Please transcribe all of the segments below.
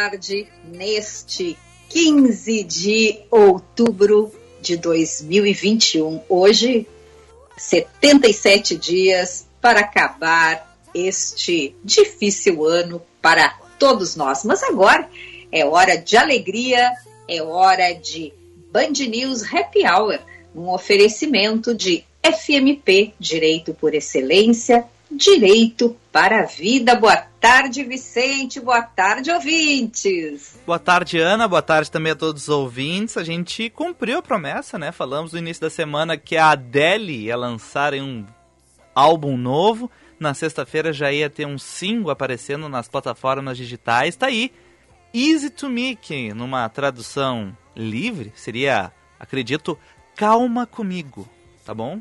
Tarde neste 15 de outubro de 2021. Hoje, 77 dias para acabar este difícil ano para todos nós. Mas agora é hora de alegria, é hora de Band News Happy Hour, um oferecimento de FMP, Direito por Excelência, Direito para a Vida. Boa tarde, Vicente. Boa tarde, ouvintes. Boa tarde, Ana. Boa tarde também a todos os ouvintes. A gente cumpriu a promessa, né? Falamos no início da semana que a Adele ia lançar um álbum novo. Na sexta-feira já ia ter um single aparecendo nas plataformas digitais. Tá aí. Easy to que numa tradução livre seria, acredito, calma comigo. Tá bom?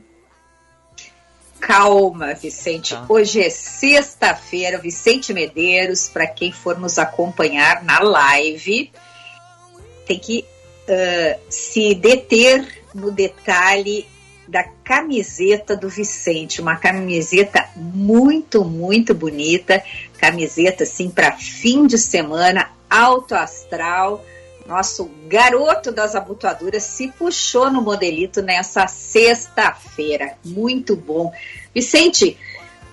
Calma, Vicente. Tá. Hoje é sexta-feira, Vicente Medeiros, para quem for nos acompanhar na live, tem que ah, se deter no detalhe da camiseta do Vicente, uma camiseta muito, muito bonita, camiseta assim para fim de semana, alto astral. Nosso garoto das abotoaduras se puxou no modelito nessa sexta-feira. Muito bom. Vicente,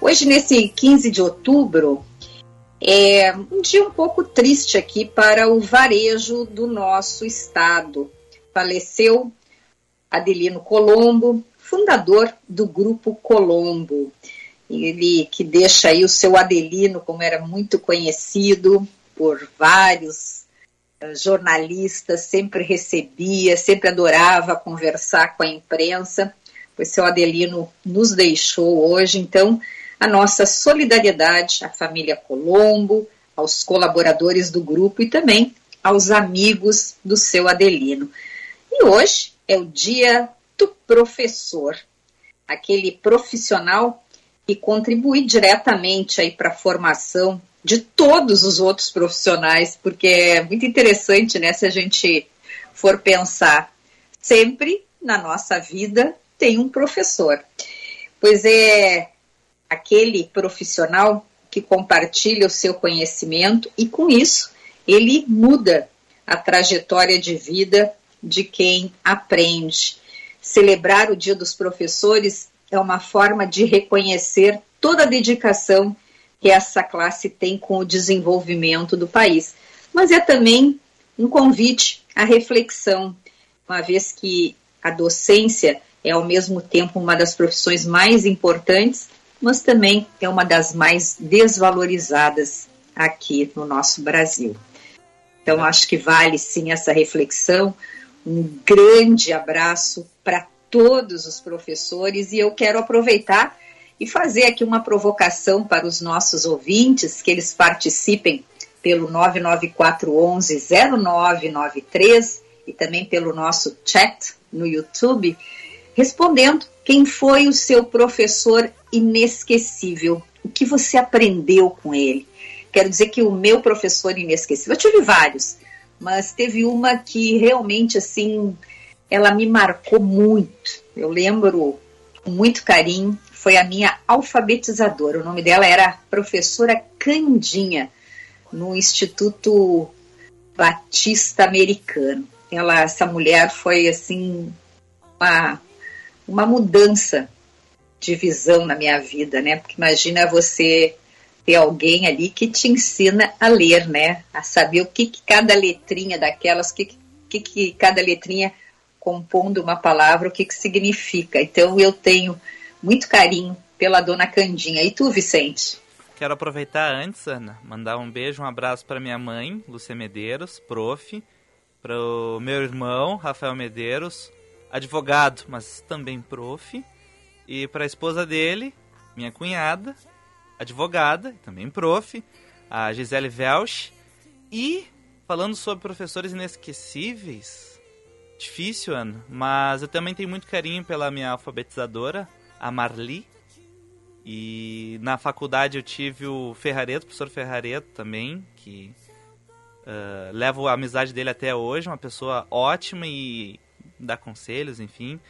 hoje nesse 15 de outubro, é um dia um pouco triste aqui para o varejo do nosso estado. Faleceu Adelino Colombo, fundador do Grupo Colombo. Ele que deixa aí o seu Adelino, como era muito conhecido por vários eh, jornalistas, sempre recebia, sempre adorava conversar com a imprensa. Pois seu Adelino nos deixou hoje, então a nossa solidariedade à família Colombo, aos colaboradores do grupo e também aos amigos do seu Adelino. E hoje é o dia do professor, aquele profissional que contribui diretamente aí para a formação de todos os outros profissionais, porque é muito interessante, né, se a gente for pensar sempre na nossa vida tem um professor. Pois é aquele profissional que compartilha o seu conhecimento e com isso ele muda a trajetória de vida de quem aprende. Celebrar o Dia dos Professores é uma forma de reconhecer toda a dedicação que essa classe tem com o desenvolvimento do país. Mas é também um convite à reflexão, uma vez que a docência é ao mesmo tempo uma das profissões mais importantes, mas também é uma das mais desvalorizadas aqui no nosso Brasil. Então, acho que vale sim essa reflexão. Um grande abraço para todos os professores e eu quero aproveitar e fazer aqui uma provocação para os nossos ouvintes, que eles participem pelo 99411 0993 e também pelo nosso chat no YouTube, respondendo quem foi o seu professor inesquecível, o que você aprendeu com ele. Quero dizer que o meu professor inesquecível, eu tive vários, mas teve uma que realmente assim, ela me marcou muito. Eu lembro com muito carinho, foi a minha alfabetizadora. O nome dela era professora Candinha, no Instituto Batista Americano. Ela, essa mulher foi assim uma, uma mudança de visão na minha vida, né? Porque imagina você ter alguém ali que te ensina a ler, né? A saber o que, que cada letrinha daquelas, o que, que que, cada letrinha compondo uma palavra, o que, que significa. Então eu tenho muito carinho pela dona Candinha. E tu, Vicente? Quero aproveitar antes, Ana, mandar um beijo, um abraço para minha mãe, Lúcia Medeiros, prof, para o meu irmão, Rafael Medeiros, advogado, mas também prof, e para a esposa dele, minha cunhada, advogada, também prof, a Gisele Welch, e falando sobre professores inesquecíveis, difícil, Ana, mas eu também tenho muito carinho pela minha alfabetizadora, a Marli. E na faculdade eu tive o Ferrareto, o professor Ferrareto também, que uh, levo a amizade dele até hoje, uma pessoa ótima e dá conselhos, enfim.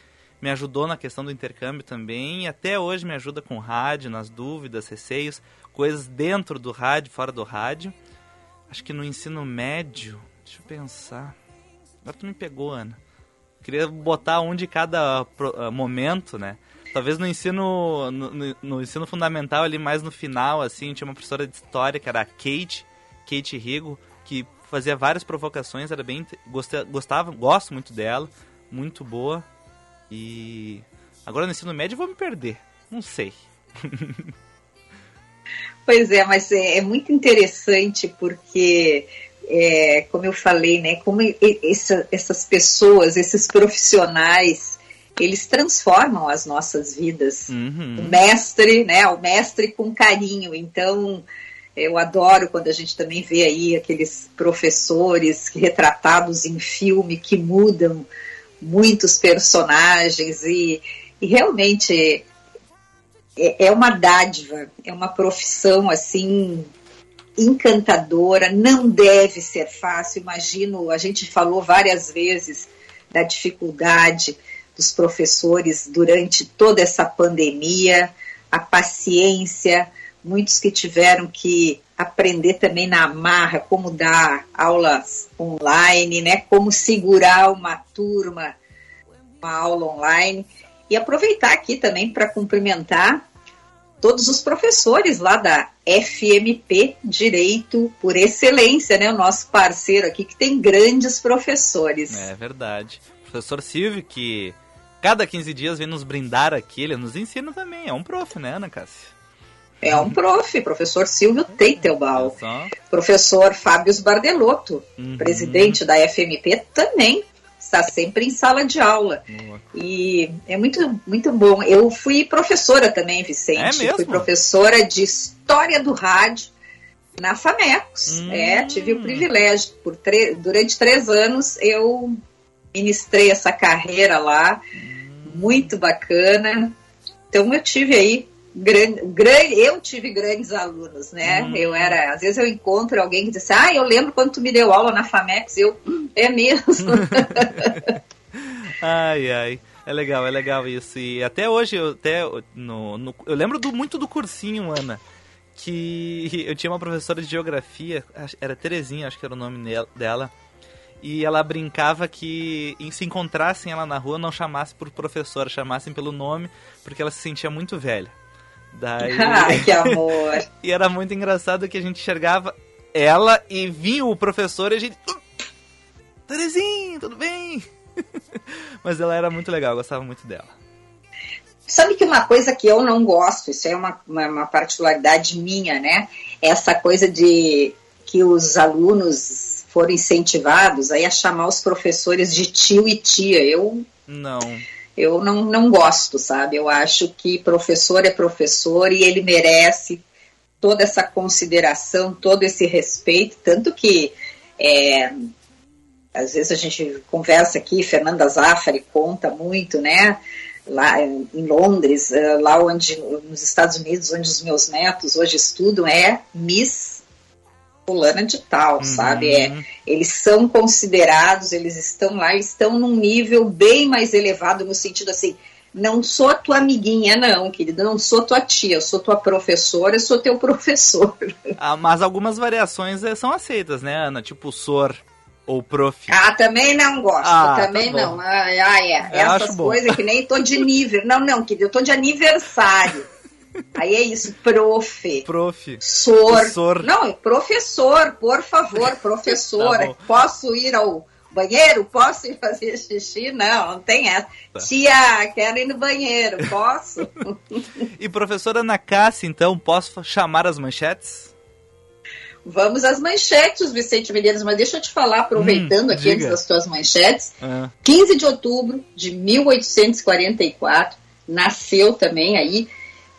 Me ajudou na questão do intercâmbio também, e até hoje me ajuda com rádio, nas dúvidas, receios, coisas dentro do rádio, fora do rádio. Acho que no ensino médio, deixa eu pensar. Agora tu me pegou, Ana. Queria botar um de cada uh, momento, né? Talvez no ensino no, no, ensino fundamental ali mais no final assim, tinha uma professora de história que era a Kate, Kate Rigo, que fazia várias provocações, era bem gostava, gostava, gosto muito dela, muito boa. E agora no ensino médio eu vou me perder, não sei. pois é, mas é, é muito interessante porque é, como eu falei, né, como essa, essas pessoas, esses profissionais, eles transformam as nossas vidas. Uhum. O mestre, né, o mestre com carinho. Então, eu adoro quando a gente também vê aí aqueles professores retratados em filme que mudam muitos personagens e, e realmente é, é uma dádiva, é uma profissão assim encantadora, não deve ser fácil. Imagino, a gente falou várias vezes da dificuldade dos professores durante toda essa pandemia, a paciência, muitos que tiveram que aprender também na marra como dar aulas online, né, como segurar uma turma, uma aula online e aproveitar aqui também para cumprimentar todos os professores lá da FMP Direito por Excelência, né? O nosso parceiro aqui que tem grandes professores. É verdade. Professor Silvio, que cada 15 dias vem nos brindar aqui, ele nos ensina também. É um prof, né, Ana Cássia? É um prof, professor Silvio Teitelbaum. Professor Fábio Bardelotto, uhum. presidente da FMP, também está sempre em sala de aula. Boa. E é muito, muito bom. Eu fui professora também, Vicente. É mesmo? Fui professora de História do Rádio na FAMECOS. Hum. É, tive o privilégio. Por durante três anos eu ministrei essa carreira lá. Hum. Muito bacana. Então eu tive aí grande, grande, eu tive grandes alunos, né? Hum. Eu era, às vezes eu encontro alguém que diz, ah, eu lembro quando tu me deu aula na Famex, eu, é mesmo. ai, ai. É legal, é legal isso. E até hoje, eu, até no, no, eu lembro do, muito do cursinho, Ana, que eu tinha uma professora de geografia, era Terezinha, acho que era o nome dela, e ela brincava que se encontrassem ela na rua, não chamassem por professora, chamassem pelo nome, porque ela se sentia muito velha. Daí... Ai, que amor! e era muito engraçado que a gente enxergava ela e vinha o professor e a gente. Uh, Terezinha, tudo bem? Mas ela era muito legal, eu gostava muito dela. Sabe que uma coisa que eu não gosto, isso é uma, uma, uma particularidade minha, né? Essa coisa de que os alunos foram incentivados aí a chamar os professores de tio e tia. Eu não eu não, não gosto, sabe? Eu acho que professor é professor e ele merece toda essa consideração, todo esse respeito, tanto que é, às vezes a gente conversa aqui, Fernanda Zaffari conta muito, né? Lá em Londres, eh, lá onde, nos Estados Unidos, onde os meus netos hoje estudam, é Miss fulana de tal, uhum. sabe? É, eles são considerados, eles estão lá, estão num nível bem mais elevado no sentido assim, não sou tua amiguinha, não, querida, não sou tua tia, eu sou tua professora, eu sou teu professor. Ah, mas algumas variações eh, são aceitas, né, Ana? Tipo sor ou prof. Ah, também não gosto, ah, tá também tá não. Ah, é. Essas coisas que nem tô de nível. Não, não, querida, eu tô de aniversário. Aí é isso, prof. Prof. Sor. Não, professor, por favor, professor. tá Posso ir ao banheiro, posso ir fazer xixi? Não, não tem essa. Tá. Tia, quero ir no banheiro, posso? E professora Ana Cássia, então, posso chamar as manchetes? Vamos às manchetes, Vicente Medeiros, mas deixa eu te falar, aproveitando Hum, aqui diga. antes das tuas manchetes, Ah, 15 de outubro de 1844, nasceu também aí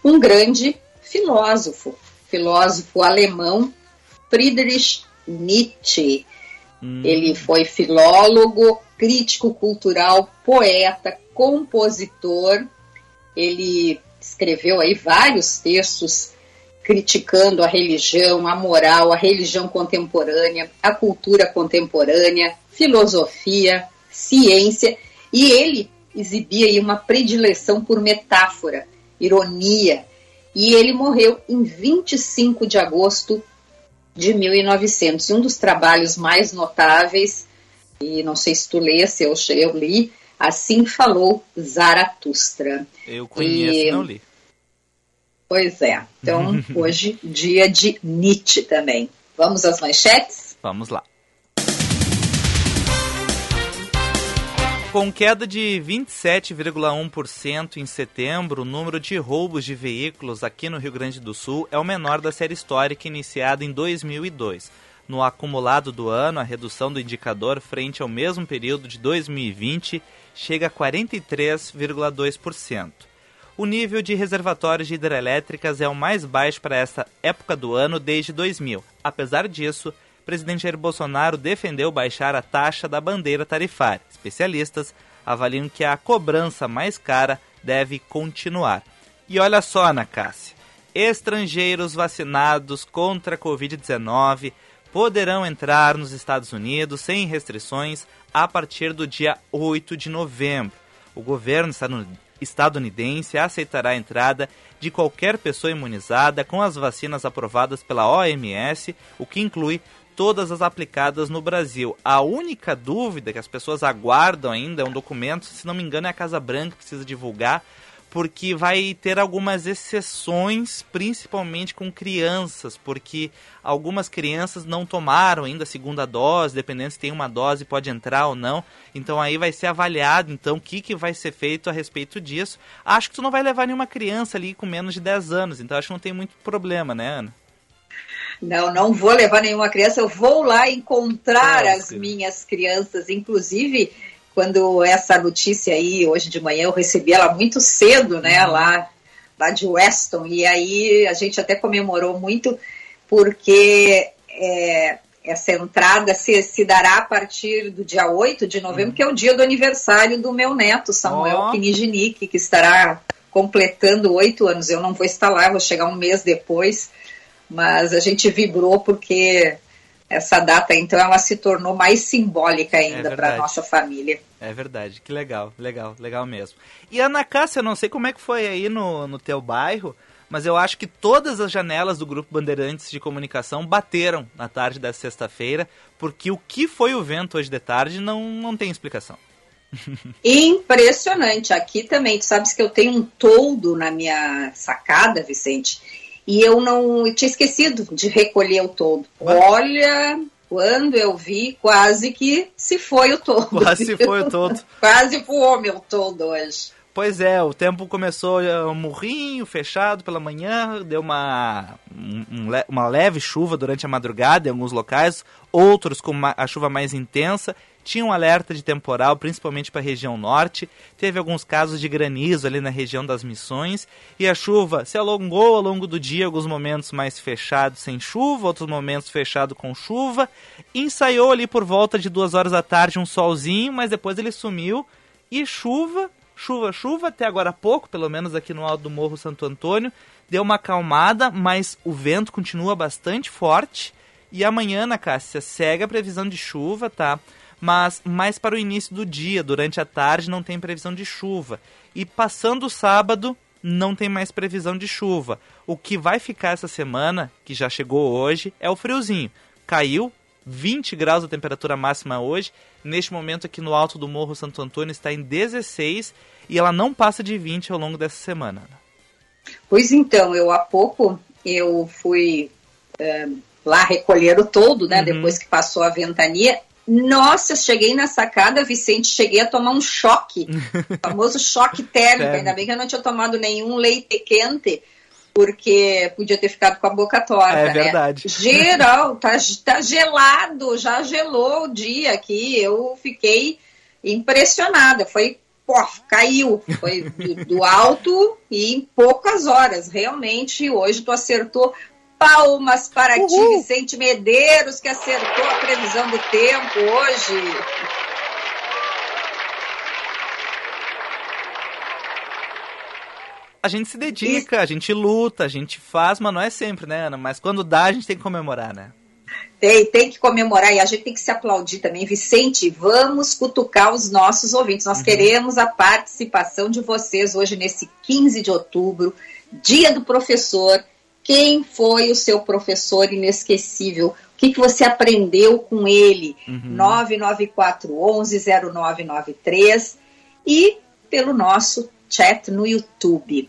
um grande filósofo, filósofo alemão, Friedrich Nietzsche. hum, Ele foi filólogo, crítico cultural, poeta, compositor. Ele escreveu aí vários textos criticando a religião, a moral, a religião contemporânea, a cultura contemporânea, filosofia, ciência, e ele exibia aí uma predileção por metáfora, ironia, e ele morreu em 25 de agosto de 1900. E um dos trabalhos mais notáveis, e não sei se tu lesse, eu, eu li, assim falou Zaratustra. eu conheço, E- não li. Pois é. Então, hoje, dia de Nietzsche também. Vamos às manchetes? Vamos lá. Com queda de 27,1% em setembro, o número de roubos de veículos aqui no Rio Grande do Sul é o menor da série histórica iniciada em 2002. No acumulado do ano, a redução do indicador frente ao mesmo período de 2020 chega a 43,2%. O nível de reservatórios de hidrelétricas é o mais baixo para esta época do ano desde 2000. Apesar disso, presidente Jair Bolsonaro defendeu baixar a taxa da bandeira tarifária. Especialistas avaliam que a cobrança mais cara deve continuar. E olha só, Ana Cássia, estrangeiros vacinados contra a Covid-19 poderão entrar nos Estados Unidos sem restrições a partir do dia 8 de novembro. O governo estadun- estadunidense aceitará a entrada de qualquer pessoa imunizada com as vacinas aprovadas pela OMS, o que inclui todas as aplicadas no Brasil. A única dúvida que as pessoas aguardam ainda é um documento, se não me engano é a Casa Branca que precisa divulgar, porque vai ter algumas exceções, principalmente com crianças, porque algumas crianças não tomaram ainda a segunda dose, dependendo se tem uma dose pode entrar ou não. Então aí vai ser avaliado então o que, que vai ser feito a respeito disso. Acho que tu não vai levar nenhuma criança ali com menos de 10 anos, então acho que não tem muito problema, né, Ana? Não, não vou levar nenhuma criança, eu vou lá encontrar as minhas crianças. Inclusive, quando essa notícia aí, hoje de manhã, eu recebi ela muito cedo, né, lá, lá de Weston, e aí a gente até comemorou muito, porque é, essa entrada se, se dará a partir do dia 8 de novembro, que é o dia do aniversário do meu neto, Samuel. Kinijinic, que estará completando oito anos. Eu não vou estar lá, vou chegar um mês depois, mas a gente vibrou porque essa data, então, ela se tornou mais simbólica ainda para verdade. nossa família. É verdade, que legal, legal, legal mesmo. E Ana Cássia, eu não sei como é que foi aí no, no teu bairro, mas eu acho que todas as janelas do Grupo Bandeirantes de Comunicação bateram na tarde dessa sexta-feira, porque o que foi o vento hoje de tarde não, não tem explicação. Impressionante. Aqui também, tu sabes que eu tenho um toldo na minha sacada, Vicente, e eu não eu tinha esquecido de recolher o toldo. Olha, quando eu vi, quase que se foi o toldo. Quase se foi o todo. Quase voou meu toldo hoje. Pois é, o tempo começou eh, um murrinho, fechado pela manhã, deu uma, um- um uma leve chuva durante a madrugada em alguns locais, outros com ma- a chuva mais intensa. Tinha um alerta de temporal, principalmente para a região norte. Teve alguns casos de granizo ali na região das Missões. E a chuva se alongou ao longo do dia, alguns momentos mais fechados sem chuva, outros momentos fechado com chuva. Ensaiou ali por volta de duas horas da tarde um solzinho, mas depois ele sumiu. E chuva, chuva, chuva, até agora há pouco, pelo menos aqui no alto do Morro Santo Antônio. Deu uma acalmada, mas o vento continua bastante forte. E amanhã, na Cássia, segue a previsão de chuva, tá? Mas mais para o início do dia, durante a tarde, não tem previsão de chuva. E passando o sábado, não tem mais previsão de chuva. O que vai ficar essa semana, que já chegou hoje, é o friozinho. Caiu 20 graus a temperatura máxima hoje. Neste momento aqui no alto do Morro Santo Antônio está em 16 e ela não passa de 20 ao longo dessa semana. Pois então, eu há pouco eu fui eh, lá recolher o toldo, né? Uhum. Depois que passou a ventania. Nossa, eu cheguei na sacada, Vicente, cheguei a tomar um choque, o famoso choque térmico. Térmico. Ainda bem que eu não tinha tomado nenhum leite quente, porque podia ter ficado com a boca torta, É né? verdade. Geral, tá, tá gelado, já gelou o dia aqui. Eu fiquei impressionada. Foi, pô, caiu. Foi do, do alto e em poucas horas. Realmente, hoje tu acertou. Palmas para ti, Uhul. Vicente Medeiros, que acertou a previsão do tempo hoje. A gente se dedica, a gente luta, a gente faz, mas não é sempre, né, Ana? Mas quando dá, a gente tem que comemorar, né? Tem, tem que comemorar e a gente tem que se aplaudir também. Vicente, vamos cutucar os nossos ouvintes. Nós queremos a participação de vocês hoje, nesse 15 de outubro, Dia do Professor. Quem foi o seu professor inesquecível? O que, que você aprendeu com ele? 994110993 e pelo nosso chat no YouTube.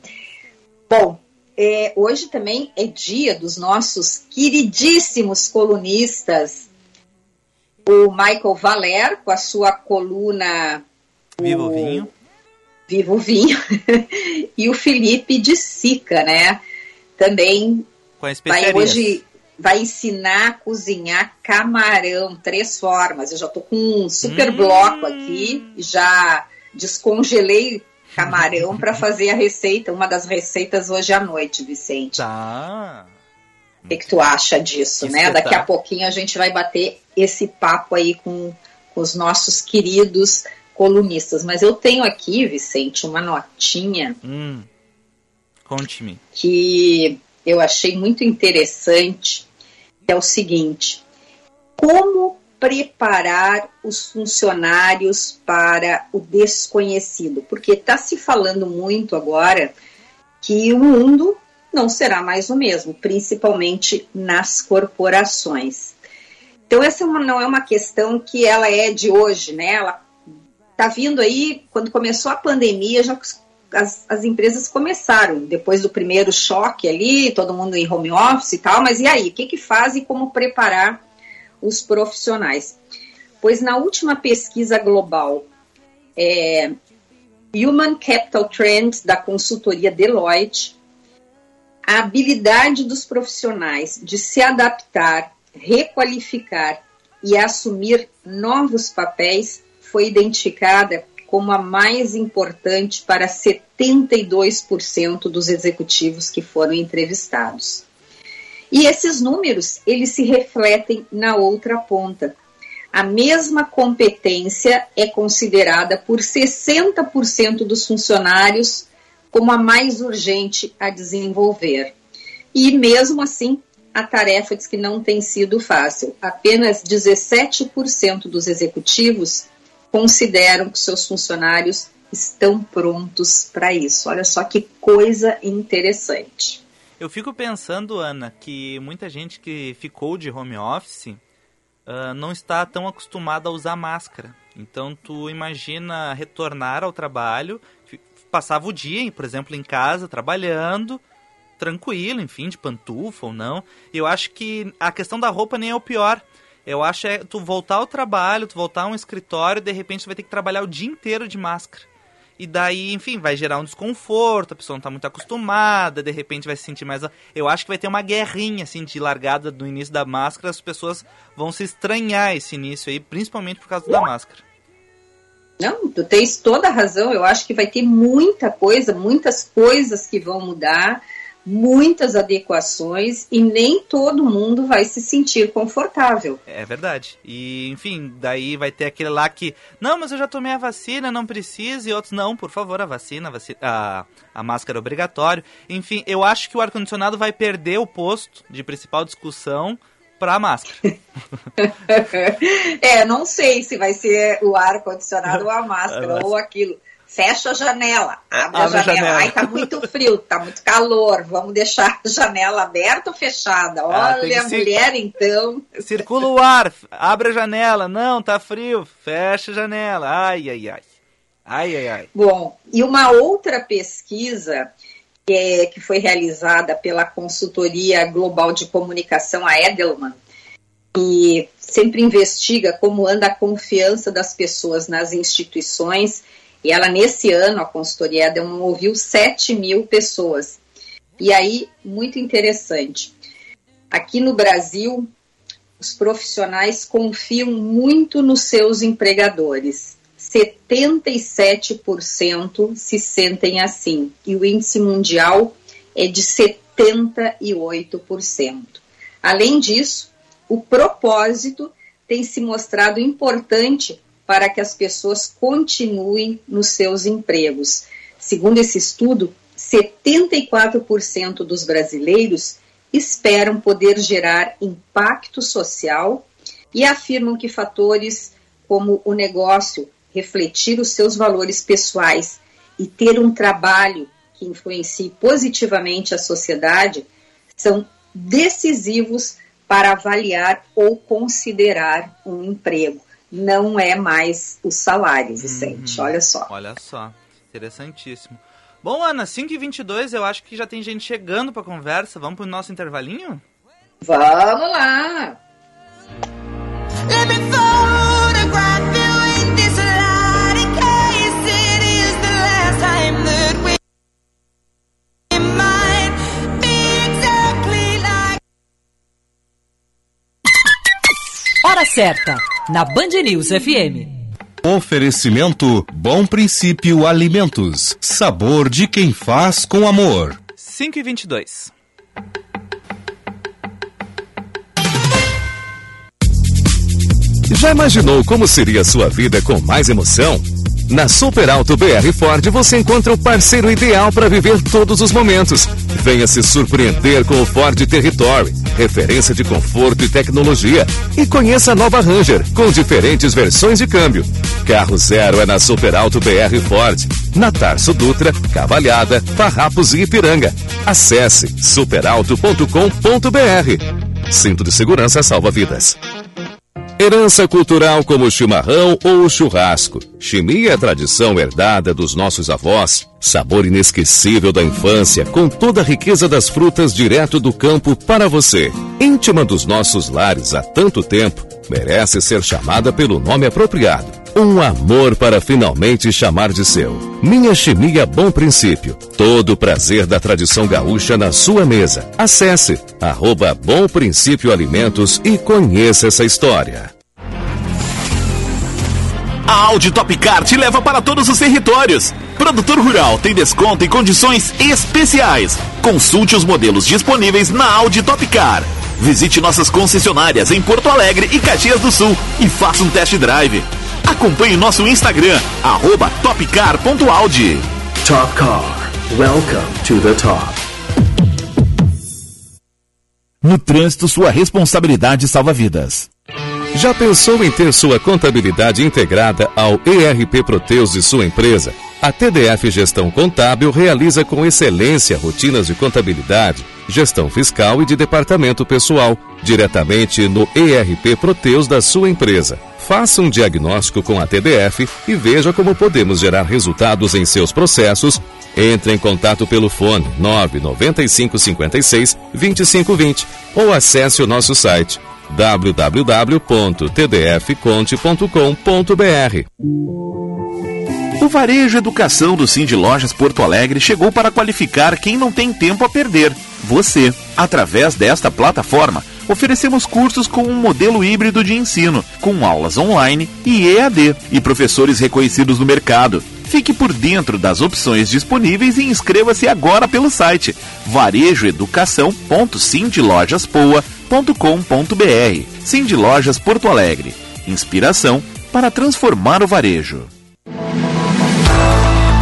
Bom, é, hoje também é dia dos nossos queridíssimos colunistas. O Michael Valer, com a sua coluna Viva o O- vinho. Vivo Vinho, e o Felipe de Sica, né? Também vai hoje vai ensinar a cozinhar camarão, três formas. Eu já tô com um super Hum. bloco aqui, já descongelei camarão para fazer a receita, uma das receitas hoje à noite, Vicente. Tá. O que, que tu acha disso, Que né? Daqui a espetáculo. pouquinho a gente vai bater esse papo aí com, com os nossos queridos colunistas. Mas eu tenho aqui, Vicente, uma notinha Hum. Conte-me. que eu achei muito interessante, é o seguinte: como preparar os funcionários para o desconhecido? Porque está se falando muito agora que o mundo não será mais o mesmo, principalmente nas corporações. Então essa é não é uma questão que ela é de hoje, né? Ela tá vindo aí quando começou a pandemia já as, as empresas começaram depois do primeiro choque ali, todo mundo em home office e tal, mas e aí, o que que faz e como preparar os profissionais? Pois na última pesquisa global é, Human Capital Trends da consultoria Deloitte, a habilidade dos profissionais de se adaptar, requalificar e assumir novos papéis foi identificada como a mais importante para 72% dos executivos que foram entrevistados. E esses números, eles se refletem na outra ponta. A mesma competência é considerada por 60% dos funcionários como a mais urgente a desenvolver. E mesmo assim, a tarefa diz que não tem sido fácil. Apenas 17% dos executivos consideram que seus funcionários estão prontos para isso. Olha só que coisa interessante. Eu fico pensando, Ana, que muita gente que ficou de home office ah, não está tão acostumada a usar máscara. Então, tu imagina retornar ao trabalho, passava o dia, por exemplo, em casa, trabalhando, tranquilo, enfim, de pantufa ou não. Eu acho que a questão da roupa nem é o pior. Eu acho é tu voltar ao trabalho, tu voltar a um escritório, de repente tu vai ter que trabalhar o dia inteiro de máscara. E daí, enfim, vai gerar um desconforto, a pessoa não tá muito acostumada, de repente vai se sentir mais. Eu acho que vai ter uma guerrinha, assim, de largada no início da máscara, as pessoas vão se estranhar esse início aí, principalmente por causa da máscara. Não, tu tens toda a razão. Eu acho que vai ter muita coisa, muitas coisas que vão mudar, muitas adequações e nem todo mundo vai se sentir confortável. É verdade. E, enfim, daí vai ter aquele lá que, não, mas eu já tomei a vacina, não precisa, e outros, não, por favor, a vacina, a, vacina, a, a máscara é obrigatório. Enfim, eu acho que o ar-condicionado vai perder o posto de principal discussão para a máscara. é, não sei se vai ser o ar-condicionado ou a máscara ou aquilo. Fecha a janela, abre, Abre a, a janela. janela. Ai, tá muito frio, tá muito calor. Vamos deixar a janela aberta ou fechada? Ah, Olha, que se- mulher, então. Circula o ar, abre a janela, não, tá frio, fecha a janela. Ai, ai, ai. Ai, ai, ai. Bom, e uma outra pesquisa que, é- que foi realizada pela consultoria global de comunicação, a Edelman, e sempre investiga como anda a confiança das pessoas nas instituições. E ela, nesse ano, a consultoria Edelman ouviu 7 mil pessoas. E aí, muito interessante. Aqui no Brasil, os profissionais confiam muito nos seus empregadores. 77% se sentem assim. E o índice mundial é de 78%. Além disso, o propósito tem se mostrado importante para que as pessoas continuem nos seus empregos. Segundo esse estudo, 74% dos brasileiros esperam poder gerar impacto social e afirmam que fatores como o negócio, refletir os seus valores pessoais e ter um trabalho que influencie positivamente a sociedade são decisivos para avaliar ou considerar um emprego. Não é mais o salário, Vicente. Uhum. Olha só. Olha só, interessantíssimo. Bom, Ana, 5h22, eu acho que já tem gente chegando pra conversa. Vamos pro nosso intervalinho? Vamos lá! Let me photograph you in this light in case it is the last time that we might be exactly like. Hora certa, na Band News FM. Oferecimento Bom Princípio Alimentos. Sabor de quem faz com amor. 5h22. Já imaginou como seria a sua vida com mais emoção? Na Super Alto BR Ford você encontra o parceiro ideal para viver todos os momentos. Venha se surpreender com o Ford Territory, referência de conforto e tecnologia. E conheça a nova Ranger, com diferentes versões de câmbio. Carro zero é na Super Alto BR Ford, na Tarso Dutra, Cavalhada, Farrapos e Ipiranga. Acesse superalto.com.br. Cinto de segurança salva vidas. Herança cultural como o chimarrão ou o churrasco. Chimia é tradição herdada dos nossos avós. Sabor inesquecível da infância, com toda a riqueza das frutas direto do campo para você. Íntima dos nossos lares há tanto tempo, merece ser chamada pelo nome apropriado. Um amor para finalmente chamar de seu. Minha Chimia Bom Princípio. Todo o prazer da tradição gaúcha na sua mesa. Acesse arroba Bom Princípio Alimentos e conheça essa história. A Audi Top Car te leva para todos os territórios. Produtor Rural tem desconto em condições especiais. Consulte os modelos disponíveis na Audi Top Car. Visite nossas concessionárias em Porto Alegre e Caxias do Sul e faça um test drive. Acompanhe nosso Instagram, arroba topcar.audi. Top Car. Welcome to the top. No trânsito, sua responsabilidade salva vidas. Já pensou em ter sua contabilidade integrada ao ERP Proteus de sua empresa? A TDF Gestão Contábil realiza com excelência rotinas de contabilidade, gestão fiscal e de departamento pessoal, diretamente no ERP Proteus da sua empresa. Faça um diagnóstico com a TDF e veja como podemos gerar resultados em seus processos. Entre em contato pelo fone 995 56 2520 ou acesse o nosso site www.tdfconte.com.br. O Varejo Educação do Cindy Lojas Porto Alegre chegou para qualificar quem não tem tempo a perder. Você. Através desta plataforma, oferecemos cursos com um modelo híbrido de ensino, com aulas online e EAD, e professores reconhecidos no mercado. Fique por dentro das opções disponíveis e inscreva-se agora pelo site varejoeducação.cindylojaspoa.com.br. Cindy Lojas Porto Alegre. Inspiração para transformar o varejo.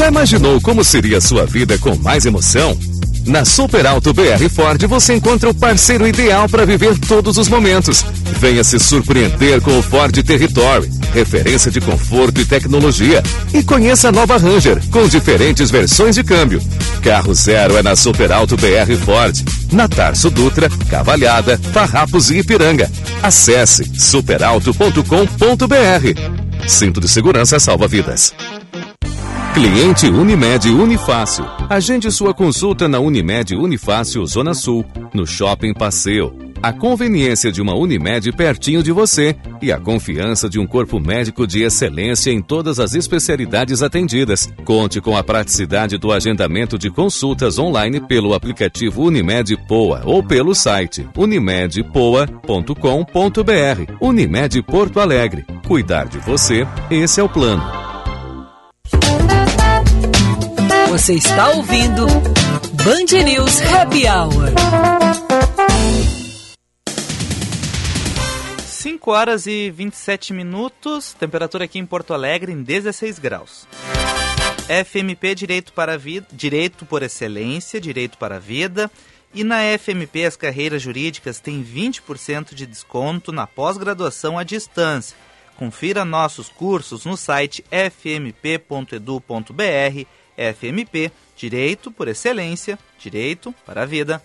Já imaginou como seria a sua vida com mais emoção? Na Super Alto BR Ford você encontra o parceiro ideal para viver todos os momentos. Venha se surpreender com o Ford Territory, referência de conforto e tecnologia. E conheça a nova Ranger, com diferentes versões de câmbio. Carro zero é na Super Alto BR Ford, na Tarso Dutra, Cavalhada, Farrapos e Ipiranga. Acesse superalto.com.br. Cinto de segurança salva vidas. Cliente Unimed Unifácil. Agende sua consulta na Unimed Unifácil Zona Sul, no Shopping Passeio. A conveniência de uma Unimed pertinho de você e a confiança de um corpo médico de excelência em todas as especialidades atendidas. Conte com a praticidade do agendamento de consultas online pelo aplicativo Unimed Poa ou pelo site unimedpoa.com.br. Unimed Porto Alegre. Cuidar de você, esse é o plano. Você está ouvindo Band News Happy Hour. 5 horas e 27 minutos, temperatura aqui em Porto Alegre em 16 graus. FMP Direito para Vida, Direito por Excelência, Direito para a Vida. E na FMP as carreiras jurídicas têm 20% de desconto na pós-graduação à distância. Confira nossos cursos no site fmp.edu.br FMP, Direito por Excelência, Direito para a Vida.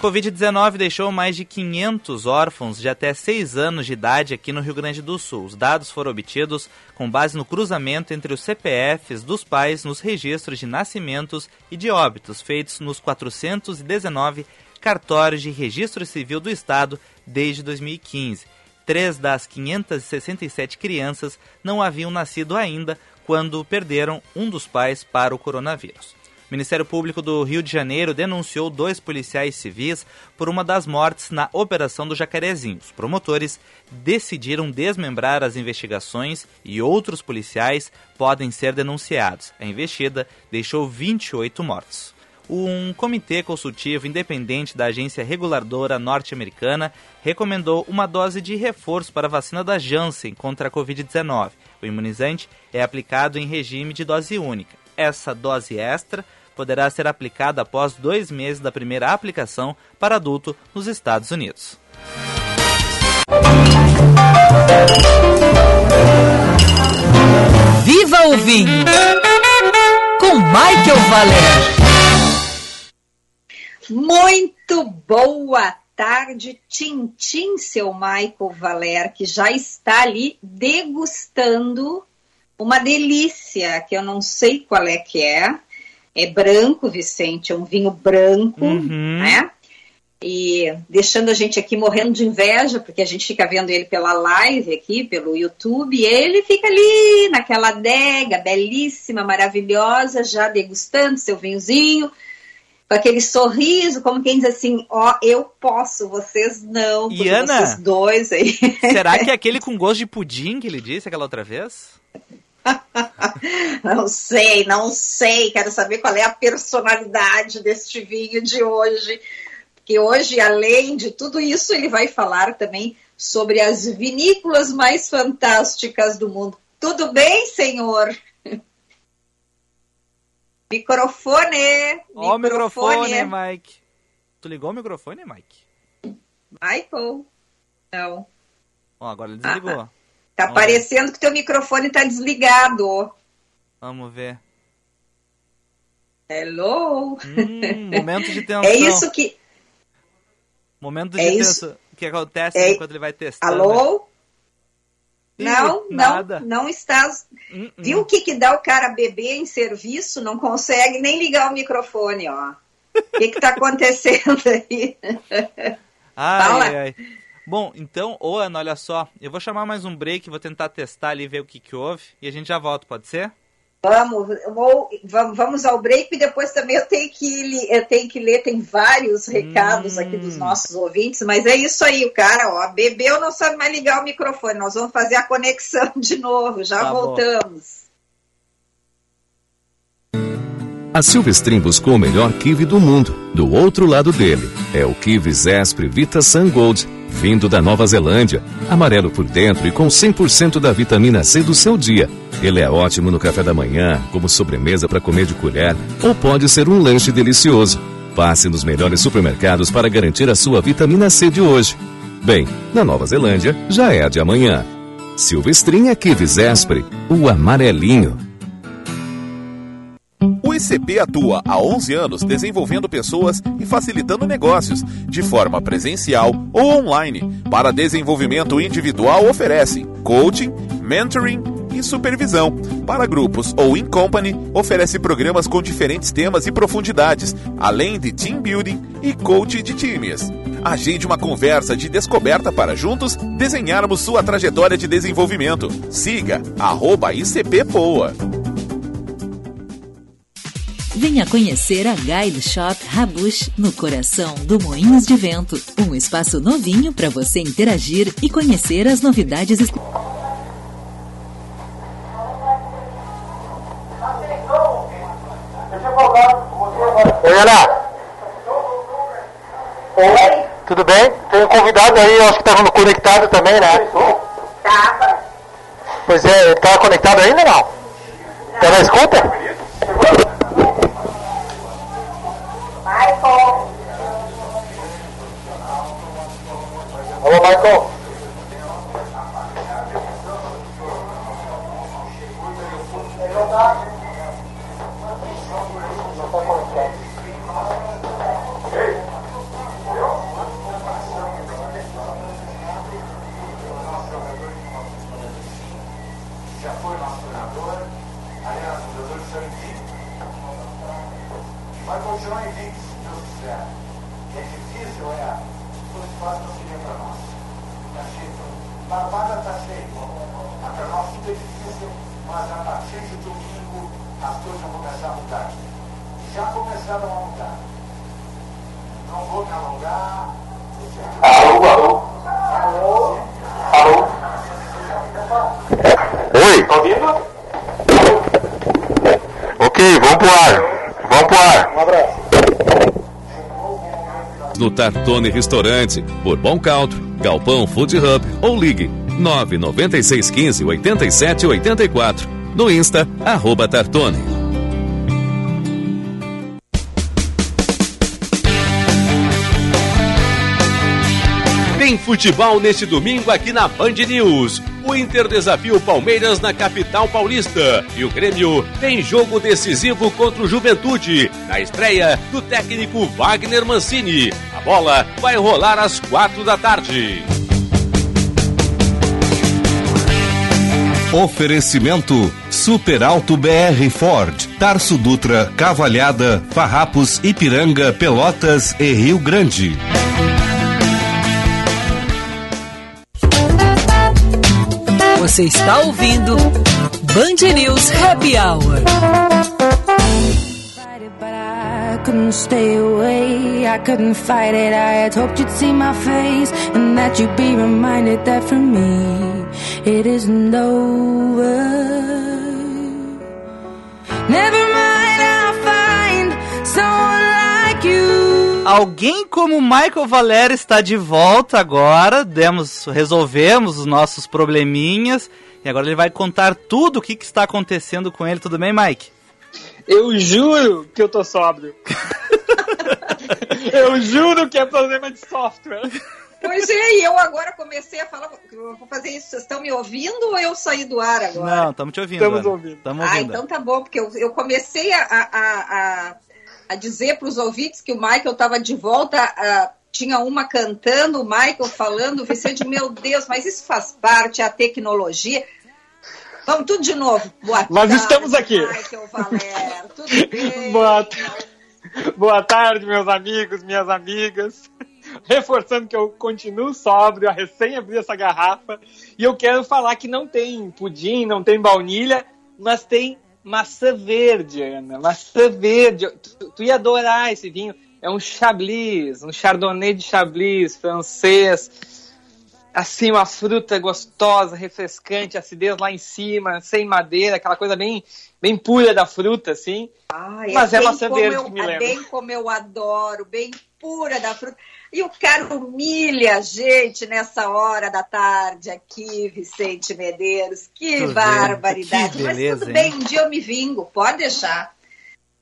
Covid-19 deixou mais de 500 órfãos de até 6 anos de idade aqui no Rio Grande do Sul. Os dados foram obtidos com base no cruzamento entre os CPFs dos pais nos registros de nascimentos e de óbitos feitos nos 419 cartórios de registro civil do Estado desde 2015. Três das 567 crianças não haviam nascido ainda quando perderam um dos pais para o coronavírus. O Ministério Público do Rio de Janeiro denunciou dois policiais civis por uma das mortes na Operação do Jacarezinho. Os promotores decidiram desmembrar as investigações e outros policiais podem ser denunciados. A investida deixou 28 mortos um comitê consultivo independente da agência reguladora norte-americana recomendou uma dose de reforço para a vacina da Janssen contra a Covid-19. O imunizante é aplicado em regime de dose única. Essa dose extra poderá ser aplicada após dois meses da primeira aplicação para adulto nos Estados Unidos. Viva o vinho! Com Michael Valer. Muito boa tarde, Tintim, seu Michael Valer, que já está ali degustando uma delícia, que eu não sei qual é que é. É branco, Vicente, é um vinho branco, Uhum. né? E deixando a gente aqui morrendo de inveja, porque a gente fica vendo ele pela live aqui, pelo YouTube, e ele fica ali naquela adega belíssima, maravilhosa, já degustando seu vinhozinho, com aquele sorriso, como quem diz assim, ó, eu posso, vocês não, E Ana? vocês dois aí. Será que é aquele com gosto de pudim que ele disse aquela outra vez? Não sei, não sei. Quero saber qual é a personalidade deste vinho de hoje. Porque hoje, além de tudo isso, ele vai falar também sobre as vinícolas mais fantásticas do mundo. Tudo bem, senhor? Microfone! Ó o microfone, Mike. Tu ligou o microfone, Mike? Michael? Não. Ó, agora ele desligou. Tá Vamos parecendo que teu microfone tá desligado. Vamos ver. Hello? Hum, momento de tensão. É isso que. Momento de é isso. tensão. O que acontece É- enquanto ele vai testando. Alô? Ih, Não, nada. não, não estás. Hum, hum. Viu o que, que dá o cara beber em serviço? Não consegue nem ligar o microfone, ó. O que que tá acontecendo aí? Ai, ai. Bom, então, ô Ana, olha só. Eu vou chamar mais um break, vou tentar testar ali, ver o que que houve. E a gente já volta, pode ser? Vamos, eu vou- vamos, vamos ao break e depois também eu tenho que, li- eu tenho que ler, tem vários recados aqui dos nossos ouvintes, mas é isso aí, o cara, ó, bebeu, não sabe mais ligar o microfone, nós vamos fazer a conexão de novo, já Tá bom. voltamos. A Silvestrin buscou o melhor kiwi do mundo. Do outro lado dele, é o kiwi Zespri Vita Sun Gold. vindo da Nova Zelândia. Amarelo por dentro e com 100% da vitamina C do seu dia. Ele é ótimo no café da manhã, como sobremesa para comer de colher, ou pode ser um lanche delicioso. Passe nos melhores supermercados para garantir a sua vitamina C de hoje. Bem, na Nova Zelândia já é a de amanhã. Silvestrinha Kivis Espre, o amarelinho. O ICP atua há 11 anos desenvolvendo pessoas e facilitando negócios, de forma presencial ou online. Para desenvolvimento individual, oferece coaching, mentoring e supervisão. Para grupos ou in company, oferece programas com diferentes temas e profundidades, além de team building e coach de times. Agende uma conversa de descoberta para juntos desenharmos sua trajetória de desenvolvimento. Siga arroba ICP Poa. Venha conhecer a Guide Shop Rabush no coração do Moinhos de Vento. Um espaço novinho para você interagir e conhecer as novidades. Ex- Oi. Tudo bem? Tem um convidado aí, acho que estava conectado também, né? Tava. Pois é, ele estava conectado ainda ou não? Tá na escuta? Michael. Alô, Michael. É difícil, é. Tudo fácil não seria para nós. Tá cheio. Barbada tá cheio. Mas para nós tudo é difícil, mas a partir de domingo as coisas vão começar a mudar. Já começaram a mudar. Não vou me alongar. Alô, alô. Alô? Alô. Oi. Tá ouvindo? Ok, vamos pro ar. Vamos pro ar. Um abraço. No Tartone Restaurante, por Bom Caltro, Galpão Food Hub ou ligue 99615 8784. No Insta, arroba Tartone. Tem futebol neste domingo aqui na Band News. O Inter desafia o Palmeiras na capital paulista. E o Grêmio tem jogo decisivo contra o Juventude, na estreia do técnico Wagner Mancini. A bola vai rolar às quatro da tarde. Oferecimento Super Alto BR Ford, Tarso Dutra, Cavalhada, Farrapos, Ipiranga, Pelotas e Rio Grande. Você está ouvindo Band News Happy Hour. Couldn't stay away, I couldn't fight it. I had hoped you'd see my face and that you'd be reminded that for me it isn't over. Never mind, I'll find someone like you. Alguém como Michael Valério está de volta agora. Demos, resolvemos os nossos probleminhas. E agora ele vai contar tudo o que, que está acontecendo com ele. Tudo bem, Mike? Eu juro que eu tô sóbrio. eu juro que é problema de software. Pois é, e eu agora comecei a falar, vou fazer isso. Vocês estão me ouvindo ou eu saí do ar agora? Não, estamos te ouvindo. Estamos ouvindo. Tamo Ah, ouvindo. então tá bom, porque eu, eu comecei a, a, a, a dizer para os ouvintes que o Michael estava de volta, ah, tinha uma cantando, o Michael falando, o Vicente, meu Deus, mas isso faz parte, a tecnologia. Vamos tudo de novo. Boa Nós tarde, estamos aqui. Michael Valério, tudo bem? Boa, ta- Boa tarde, meus amigos, minhas amigas. Reforçando que eu continuo sóbrio, a recém abri essa garrafa. E eu quero falar que não tem pudim, não tem baunilha, mas tem maçã verde, Ana. Maçã verde. Tu, tu ia adorar esse vinho. É um Chablis, um Chardonnay de Chablis francês. Assim, uma fruta gostosa, refrescante, acidez lá em cima, sem madeira, aquela coisa bem, bem pura da fruta, assim. Ai, Mas é bem maçã como verde eu- que me é lembra. bem como eu adoro, bem pura da fruta. E o cara humilha a gente nessa hora da tarde aqui, Vicente Medeiros. Que Tu vê, barbaridade. que Mas beleza, tudo hein? bem, um dia eu me vingo, pode deixar.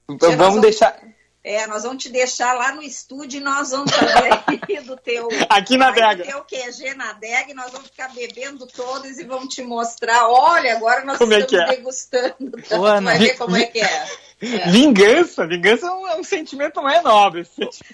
Então vamos- deixar É, nós vamos te deixar lá no estúdio e nós vamos fazer aí do teu. Aqui na adega. do teu QG na adega e nós vamos ficar bebendo todos e vamos te mostrar. Olha, agora nós Como é estamos que é? degustando. Tu Ana, vai ver como é que é. É. vingança. Vingança é um, é um sentimento mais nobre.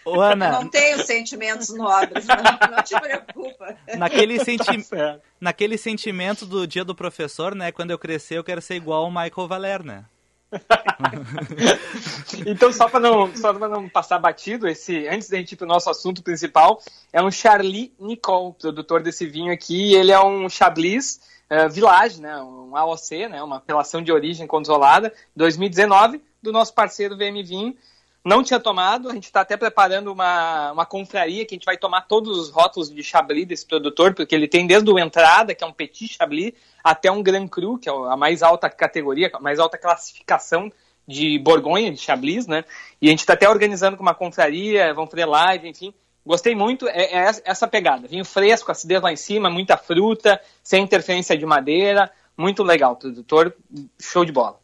Ô, Ana, Não tenho sentimentos nobres, não, não te preocupa. naquele, Tá senti certo. naquele sentimento do dia do professor, né? Quando eu crescer, eu quero ser igual o Michael Valer, né? Então, só para não, não passar batido, esse, antes da gente ir pro nosso assunto principal, é um Charlie Nicole, produtor desse vinho aqui. Ele é um Chablis eh, Village, né, um AOC, né, uma apelação de origem controlada, 2019, do nosso parceiro VM Vinho. Não tinha tomado, a gente está até preparando uma, uma confraria que a gente vai tomar todos os rótulos de Chablis desse produtor, porque ele tem desde o entrada, que é um Petit Chablis, até um Grand Cru, que é a mais alta categoria, a mais alta classificação de Borgonha, de Chablis, né? E a gente está até organizando com uma confraria, vamos fazer live, enfim. Gostei muito, é, é essa pegada. Vinho fresco, acidez lá em cima, muita fruta, sem interferência de madeira, muito legal, produtor, show de bola.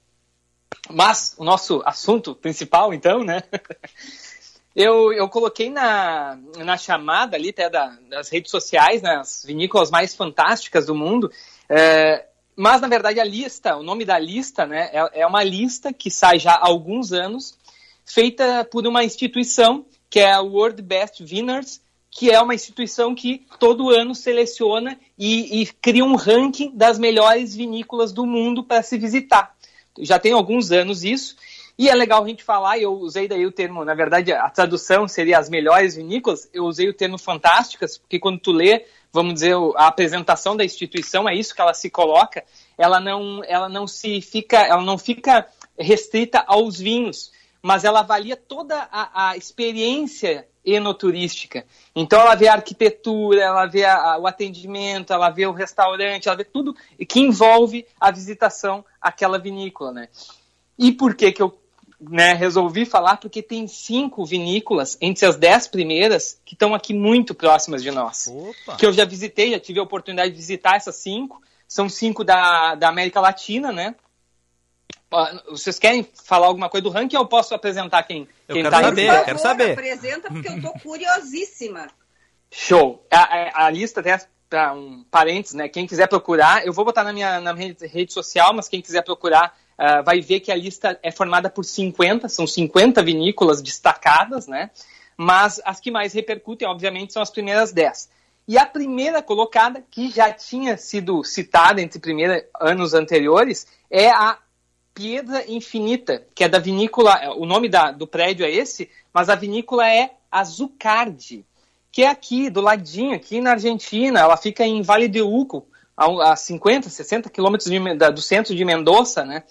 Mas o nosso assunto principal, então, né? Eu, eu coloquei na, na chamada ali até da- das redes sociais, né, as vinícolas mais fantásticas do mundo. é, mas, na verdade, a lista, o nome da lista, né, é, é uma lista que sai já há alguns anos, feita por uma instituição que é a World Best Winners, que é uma instituição que todo ano seleciona e, e cria um ranking das melhores vinícolas do mundo para se visitar. Já tem alguns anos isso. E é legal a gente falar, eu usei daí o termo, na verdade, a tradução seria as melhores vinícolas, eu usei o termo fantásticas, porque quando tu lê, vamos dizer, a apresentação da instituição, é isso que ela se coloca, ela não, ela não se fica, ela não fica restrita aos vinhos, mas ela avalia toda a, a experiência enoturística. Então ela vê a arquitetura, ela vê a- a- o atendimento, ela vê o restaurante, ela vê tudo que envolve a visitação àquela vinícola, né? E por que que eu né, resolvi falar? Porque tem cinco vinícolas entre as dez primeiras que estão aqui muito próximas de nós. Opa! Que eu já visitei, já tive a oportunidade de visitar essas cinco. São cinco da, da América Latina, né? Vocês querem falar alguma coisa do ranking ou eu posso apresentar quem, Eu quem quero tá saber, em eu quero saber. apresenta, porque eu tô curiosíssima. Show. A, a- a lista, até para um parênteses, né? Quem quiser procurar, eu vou botar na minha, na minha rede social, mas quem quiser procurar ah, vai ver que a lista é formada por 50, são 50 vinícolas destacadas, né? Mas as que mais repercutem, obviamente, são as primeiras 10. E a primeira colocada, que já tinha sido citada entre primeiros anos anteriores, é a Piedra Infinita, que é da vinícola, o nome da- do prédio é esse, mas a vinícola é Azucardi, que é aqui, do ladinho, aqui na Argentina, ela fica em Vale de Uco, a, a 50, 60 quilômetros do centro de Mendoza, né?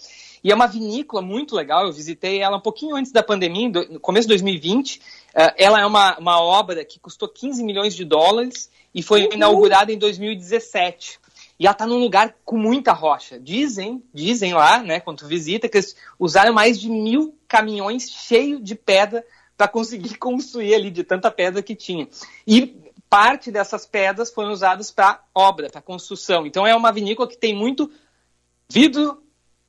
E é uma vinícola muito legal, eu visitei ela um pouquinho antes da pandemia, no começo de 2020. Eh, ela é uma, uma obra que custou 15 milhões de dólares e foi inaugurada em 2017. E ela está num lugar com muita rocha. Dizem, dizem lá, né, quando tu visita, que eles usaram mais de mil caminhões cheios de pedra para conseguir construir ali de tanta pedra que tinha. E parte dessas pedras foram usadas para obra, para construção. Então é uma vinícola que tem muito vidro,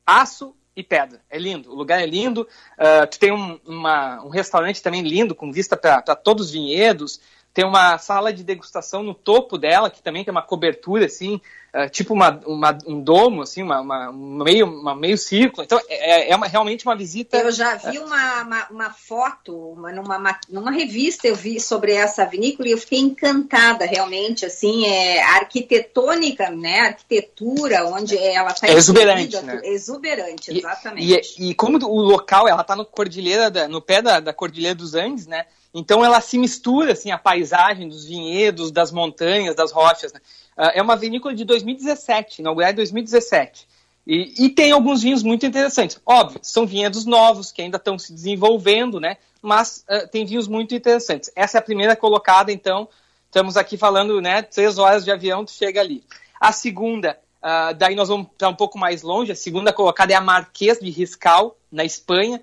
aço e pedra. É lindo, o lugar é lindo. Ah, tu tem um, uma- um restaurante também lindo, com vista para todos os vinhedos. Tem uma sala de degustação no topo dela, que também tem uma cobertura, assim, ah, tipo uma, uma- um domo, assim, uma, uma- um meio, uma meio círculo. Então, é, é uma- realmente uma visita... Eu já vi uma, uma, uma foto, uma, numa, ma- numa revista eu vi sobre essa vinícola e eu fiquei encantada, realmente, assim, é arquitetônica, né, arquitetura, onde ela está É exuberante, né? Exuberante, E- exatamente. E, e como o local, ela está no cordilheira, da- no pé da, da Cordilheira dos Andes, né? Então ela se mistura, assim, a paisagem dos vinhedos, das montanhas, das rochas, né? Ah, é uma vinícola de 2017, inaugurada em 2017. E, e tem alguns vinhos muito interessantes. Óbvio, são vinhedos novos, que ainda estão se desenvolvendo, né? Mas ah, tem vinhos muito interessantes. Essa é a primeira colocada, então, estamos aqui falando, né? Três horas de avião, tu chega ali. A segunda, uh, daí nós vamos para um pouco mais longe. A segunda colocada é a Marquês de Riscal, na Espanha.